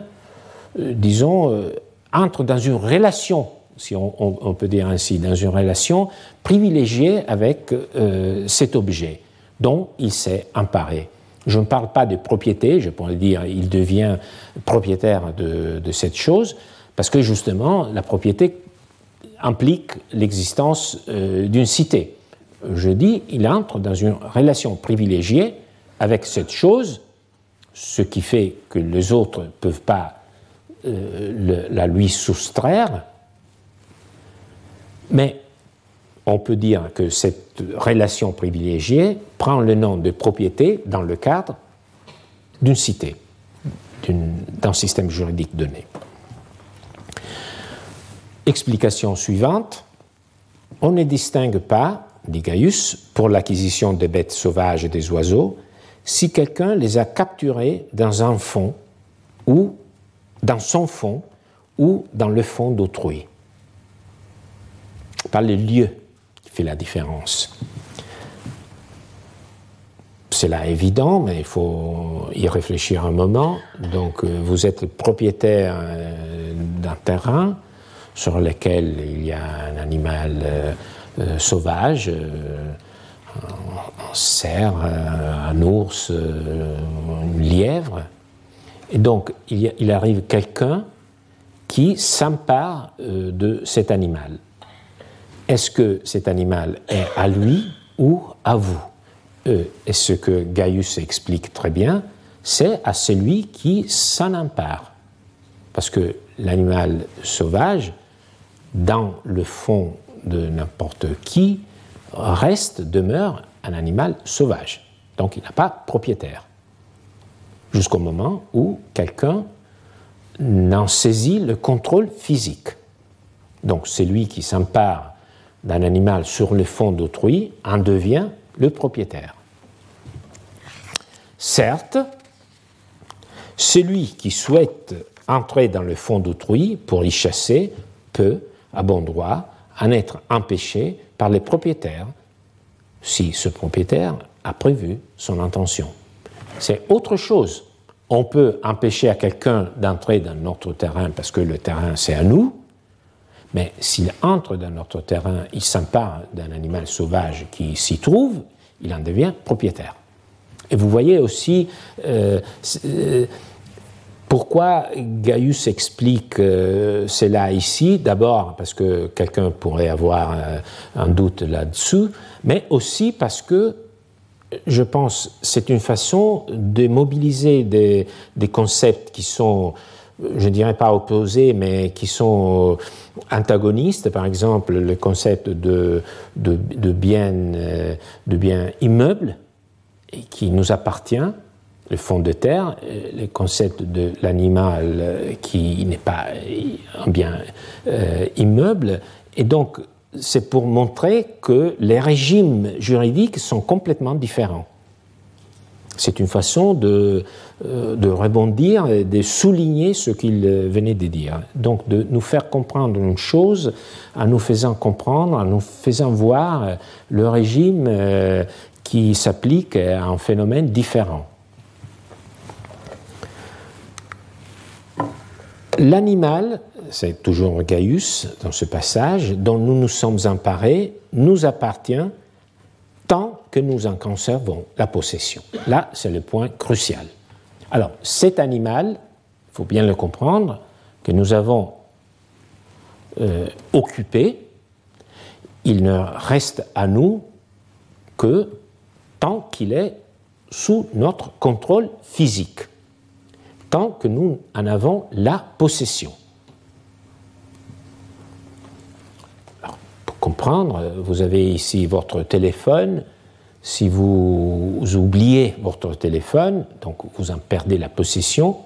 S2: euh, disons, euh, entre dans une relation, si on, peut dire ainsi, dans une relation privilégiée avec euh, cet objet dont il s'est emparé. Je ne parle pas de propriété, je pourrais dire il devient propriétaire de, cette chose, parce que justement, la propriété implique l'existence d'une cité. Je dis, il entre dans une relation privilégiée avec cette chose, ce qui fait que les autres ne peuvent pas euh, la lui soustraire, mais on peut dire que cette relation privilégiée prend le nom de propriété dans le cadre d'une cité, d'un système juridique donné. Explication suivante. On ne distingue pas, dit Gaius, pour l'acquisition des bêtes sauvages et des oiseaux, si quelqu'un les a capturés dans un fond ou dans son fond ou dans le fond d'autrui. Pas le lieu qui fait la différence. c'est là évident, mais il faut y réfléchir un moment. Donc, vous êtes propriétaire d'un terrain sur lequel il y a un animal sauvage, un cerf, un ours, une lièvre. Et donc, il, arrive quelqu'un qui s'empare de cet animal. Est-ce que cet animal est à lui ou à vous Et ce que Gaius explique très bien, c'est à celui qui s'en empare. Parce que l'animal sauvage, dans le fond de n'importe qui, reste, demeure un animal sauvage. Donc il n'a pas propriétaire. Jusqu'au moment où quelqu'un n'en saisit le contrôle physique. Donc celui qui s'empare d'un animal sur le fond d'autrui en devient le propriétaire. Certes, celui qui souhaite entrer dans le fond d'autrui pour y chasser peut, à bon droit, en être empêché par les propriétaires si ce propriétaire a prévu son intention. C'est autre chose. On peut empêcher à quelqu'un d'entrer dans notre terrain parce que le terrain c'est à nous, mais s'il entre dans notre terrain, il s'empare d'un animal sauvage qui s'y trouve, il en devient propriétaire. Et vous voyez aussi euh, euh, pourquoi Gaius explique euh, cela ici? D'abord parce que quelqu'un pourrait avoir un doute là-dessus, mais aussi parce que je pense c'est une façon de mobiliser des, des concepts qui sont je ne dirais pas opposés, mais qui sont antagonistes. Par exemple, le concept de, de, bien, euh, de bien immeuble qui nous appartient, le fond de terre, euh, le concept de l'animal euh, qui n'est pas un bien immeuble. Et donc, c'est pour montrer que les régimes juridiques sont complètement différents. C'est une façon de, euh, de rebondir et de souligner ce qu'il venait de dire. Donc de nous faire comprendre une chose en nous faisant comprendre, en nous faisant voir le régime euh, qui s'applique à un phénomène différent. L'animal, c'est toujours Gaius dans ce passage, dont nous nous sommes emparés, nous appartient que nous en conservons la possession. Là, c'est le point crucial. Alors, cet animal, il faut bien le comprendre, que nous avons euh, occupé, il ne reste à nous que tant qu'il est sous notre contrôle physique, tant que nous en avons la possession. pour comprendre, vous avez ici votre téléphone, si vous oubliez votre téléphone, donc vous en perdez la possession,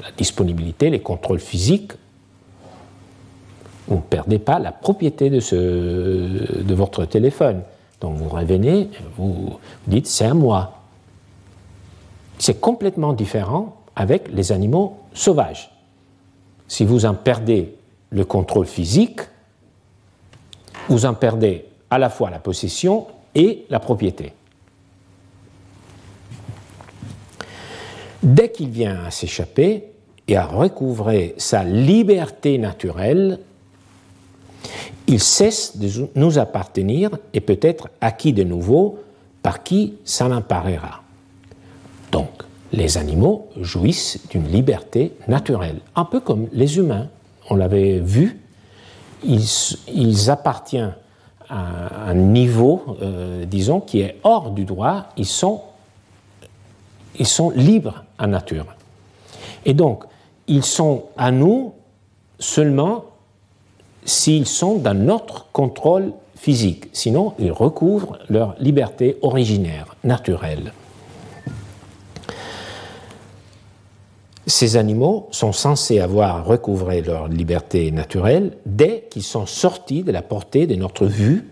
S2: la disponibilité, les contrôles physiques, vous ne perdez pas la propriété de, ce, de votre téléphone. Donc vous revenez, vous dites c'est à moi. C'est complètement différent avec les animaux sauvages. Si vous en perdez le contrôle physique, vous en perdez à la fois la possession et la propriété. Dès qu'il vient à s'échapper et à recouvrer sa liberté naturelle, il cesse de nous appartenir et peut être acquis de nouveau par qui s'en emparera. Donc, les animaux jouissent d'une liberté naturelle, un peu comme les humains. On l'avait vu, ils, ils appartiennent un, niveau, euh, disons, qui est hors du droit, ils sont, ils sont libres en nature. Et donc, ils sont à nous seulement s'ils sont dans notre contrôle physique. Sinon, ils recouvrent leur liberté originaire, naturelle. Ces animaux sont censés avoir recouvré leur liberté naturelle dès qu'ils sont sortis de la portée de notre vue,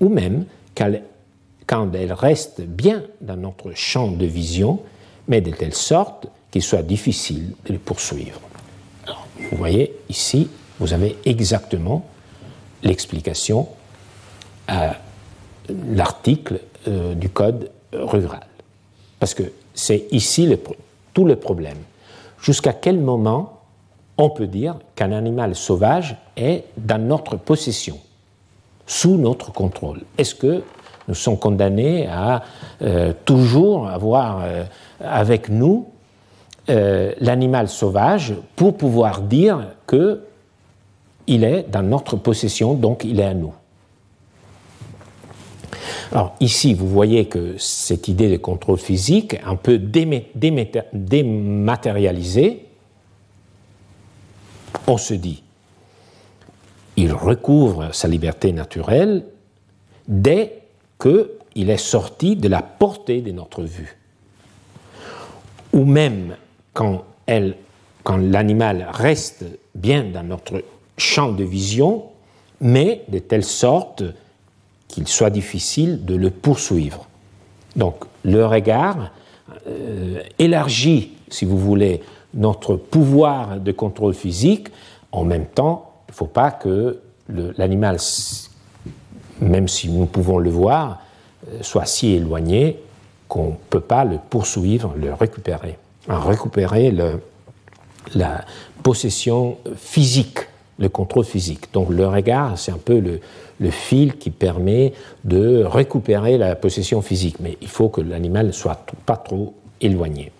S2: ou même quand elles restent bien dans notre champ de vision, mais de telle sorte qu'il soit difficile de les poursuivre. vous voyez ici, vous avez exactement l'explication à l'article euh, du Code rural. Parce que c'est ici tout le problème. Jusqu'à quel moment on peut dire qu'un animal sauvage est dans notre possession, sous notre contrôle? Est-ce que nous sommes condamnés à euh, toujours avoir euh, avec nous euh, l'animal sauvage pour pouvoir dire que il est dans notre possession, donc il est à nous? Alors ici, vous voyez que cette idée de contrôle physique, un peu dématérialisée, on se dit, il recouvre sa liberté naturelle dès qu'il est sorti de la portée de notre vue. Ou même quand, quand l'animal reste bien dans notre champ de vision, mais de telle sorte qu'il soit difficile de le poursuivre. Donc le regard euh, élargit, si vous voulez, notre pouvoir de contrôle physique. En même temps, il ne faut pas que l'animal, même si nous pouvons le voir, euh, soit si éloigné qu'on ne peut pas le poursuivre, le récupérer. récupérer le, la possession physique, le contrôle physique. Donc le regard, c'est un peu le, le fil qui permet de récupérer la possession physique. Mais il faut que l'animal ne soit pas trop éloigné.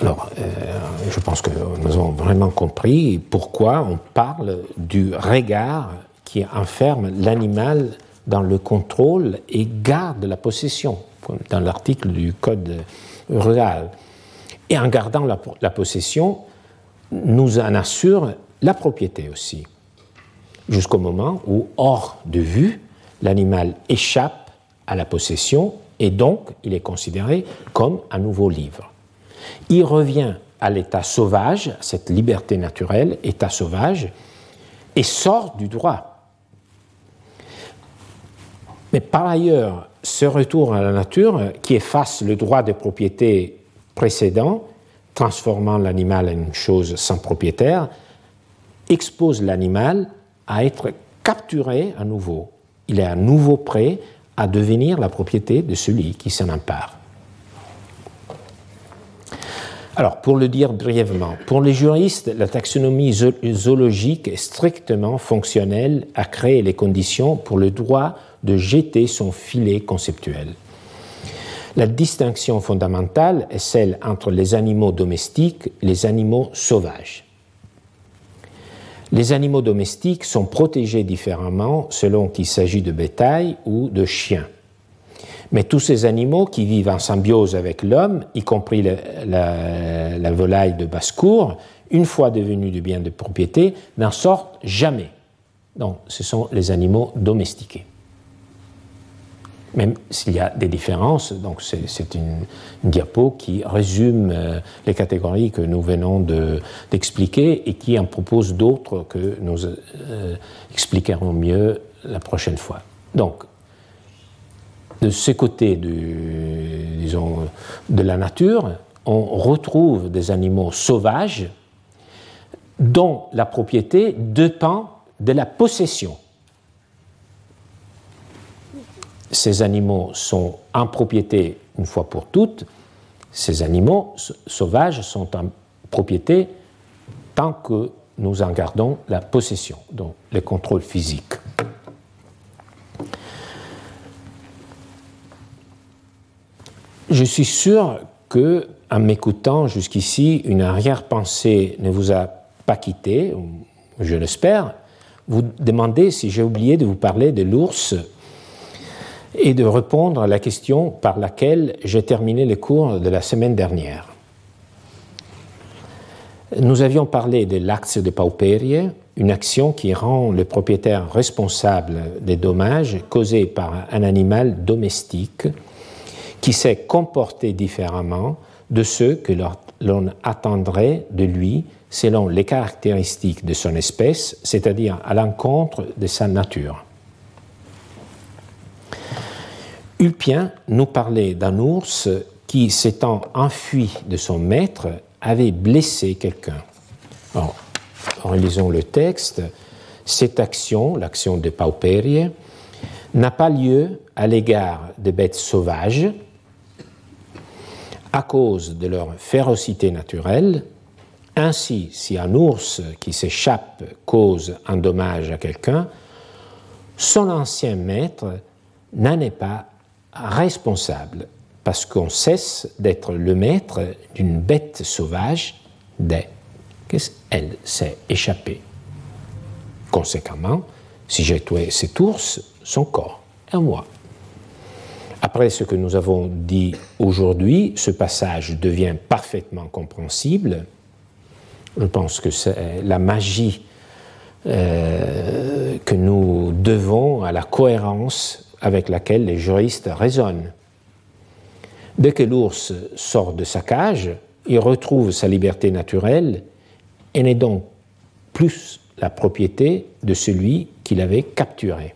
S2: Alors, euh, je pense que nous avons vraiment compris pourquoi on parle du regard qui enferme l'animal dans le contrôle et garde la possession, dans l'article du Code rural. Et en gardant la, la possession, nous en assure la propriété aussi jusqu'au moment où, hors de vue, l'animal échappe à la possession et donc il est considéré comme un nouveau livre. Il revient à l'état sauvage, cette liberté naturelle, état sauvage, et sort du droit. Mais par ailleurs, ce retour à la nature, qui efface le droit de propriété précédent, transformant l'animal en une chose sans propriétaire, expose l'animal à être capturé à nouveau. Il est à nouveau prêt à devenir la propriété de celui qui s'en empare. Alors, pour le dire brièvement, pour les juristes, la taxonomie zoologique est strictement fonctionnelle à créer les conditions pour le droit de jeter son filet conceptuel. La distinction fondamentale est celle entre les animaux domestiques et les animaux sauvages. Les animaux domestiques sont protégés différemment selon qu'il s'agit de bétail ou de chiens. Mais tous ces animaux qui vivent en symbiose avec l'homme, y compris la, la, volaille de basse-cour, une fois devenus du bien de propriété, n'en sortent jamais. Donc, ce sont les animaux domestiqués même s'il y a des différences. Donc c'est une, diapo qui résume euh, les catégories que nous venons d'expliquer et qui en propose d'autres que nous euh, expliquerons mieux la prochaine fois. Donc, de ce côté de la nature, on retrouve des animaux sauvages dont la propriété dépend de la possession ces animaux sont en propriété une fois pour toutes, ces animaux sauvages sont en propriété tant que nous en gardons la possession, donc le contrôle physique. Je suis sûr que, en m'écoutant jusqu'ici, une arrière-pensée ne vous a pas quitté, je l'espère. Vous demandez si j'ai oublié de vous parler de l'ours et de répondre à la question par laquelle j'ai terminé les cours de la semaine dernière. Nous avions parlé de l'acte de pauperie, une action qui rend le propriétaire responsable des dommages causés par un animal domestique qui s'est comporté différemment de ceux que l'on attendrait de lui selon les caractéristiques de son espèce, c'est-à-dire à, à l'encontre de sa nature. Ulpien nous parlait d'un ours qui, s'étant enfui de son maître, avait blessé quelqu'un. relisons le texte. Cette action, l'action de Pauperie, n'a pas lieu à l'égard des bêtes sauvages, à cause de leur férocité naturelle. Ainsi, si un ours qui s'échappe cause un dommage à quelqu'un, son ancien maître n'en est pas responsable parce qu'on cesse d'être le maître d'une bête sauvage dès qu'elle s'est échappée. Conséquemment, si j'ai tué cet ours, son corps est à moi. Après ce que nous avons dit aujourd'hui, ce passage devient parfaitement compréhensible. Je pense que c'est la magie euh, que nous devons à la cohérence avec laquelle les juristes raisonnent. Dès que l'ours sort de sa cage, il retrouve sa liberté naturelle et n'est donc plus la propriété de celui qui l'avait capturé.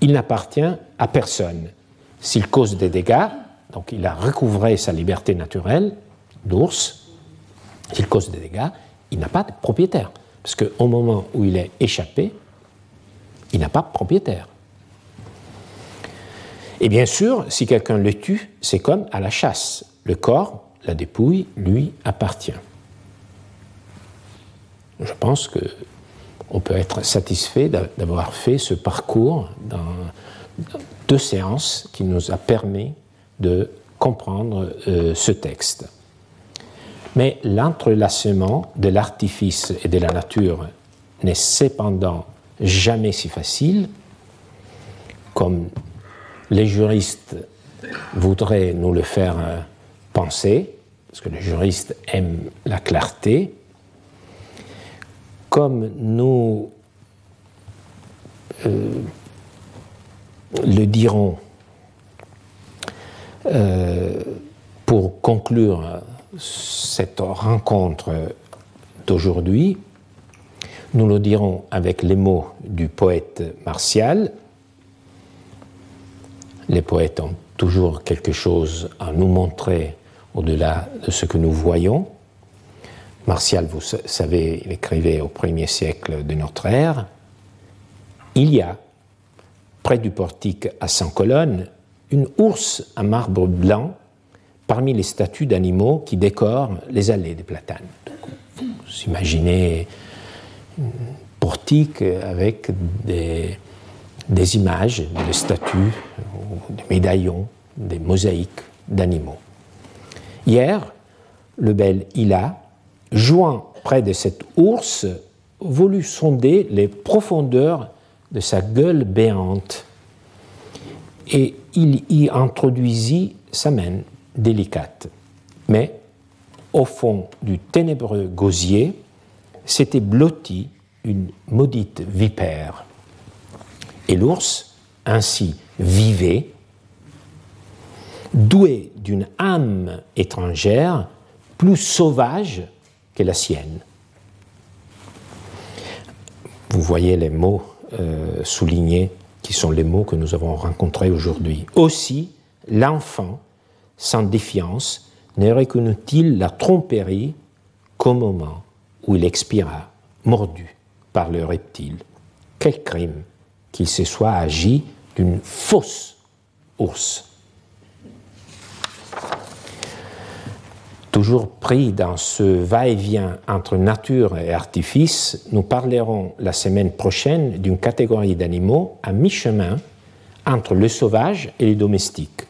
S2: Il n'appartient à personne. S'il cause des dégâts, donc il a recouvré sa liberté naturelle d'ours, s'il cause des dégâts, il n'a pas de propriétaire. Parce qu'au moment où il est échappé, il n'a pas de propriétaire. Et bien sûr, si quelqu'un le tue, c'est comme à la chasse. Le corps, la dépouille, lui appartient. Je pense qu'on peut être satisfait d'avoir fait ce parcours dans deux séances qui nous a permis de comprendre euh, ce texte. Mais l'entrelacement de l'artifice et de la nature n'est cependant jamais si facile comme les juristes voudraient nous le faire euh, penser, parce que les juristes aiment la clarté, comme nous euh, le dirons euh, pour conclure cette rencontre d'aujourd'hui, nous le dirons avec les mots du poète Martial, les poètes ont toujours quelque chose à nous montrer au-delà de ce que nous voyons. Martial, vous savez, il écrivait au premier siècle de notre ère. Il y a, près du portique à Saint-Colonne, une ours à marbre blanc parmi les statues d'animaux qui décorent les allées des platanes. vous imaginez portique avec des, images, des statues, des médaillons, des mosaïques d'animaux. Hier, le bel Ila, jouant près de cet ours, voulut sonder les profondeurs de sa gueule béante et il y introduisit sa main délicate. Mais au fond du ténébreux gosier s'était blottie une maudite vipère. Et l'ours, ainsi vivait, doué d'une âme étrangère plus sauvage que la sienne. Vous voyez les mots euh, soulignés qui sont les mots que nous avons rencontrés aujourd'hui. Aussi, l'enfant, sans défiance, ne reconnaît-il la tromperie qu'au moment où il expira, mordu par le reptile. Quel crime qu'il se soit agi d'une fausse ours. Toujours pris dans ce va-et-vient entre nature et artifice, nous parlerons la semaine prochaine d'une catégorie d'animaux à mi-chemin entre le sauvage et les domestiques,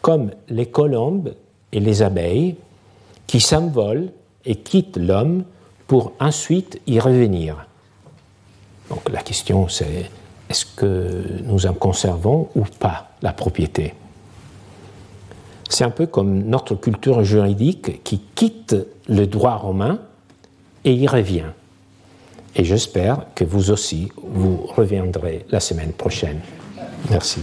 S2: comme les colombes et les abeilles qui s'envolent et quittent l'homme pour ensuite y revenir. Donc la question c'est est-ce que nous en conservons ou pas la propriété? C'est un peu comme notre culture juridique qui quitte le droit romain et y revient. Et j'espère que vous aussi, vous reviendrez la semaine prochaine. Merci.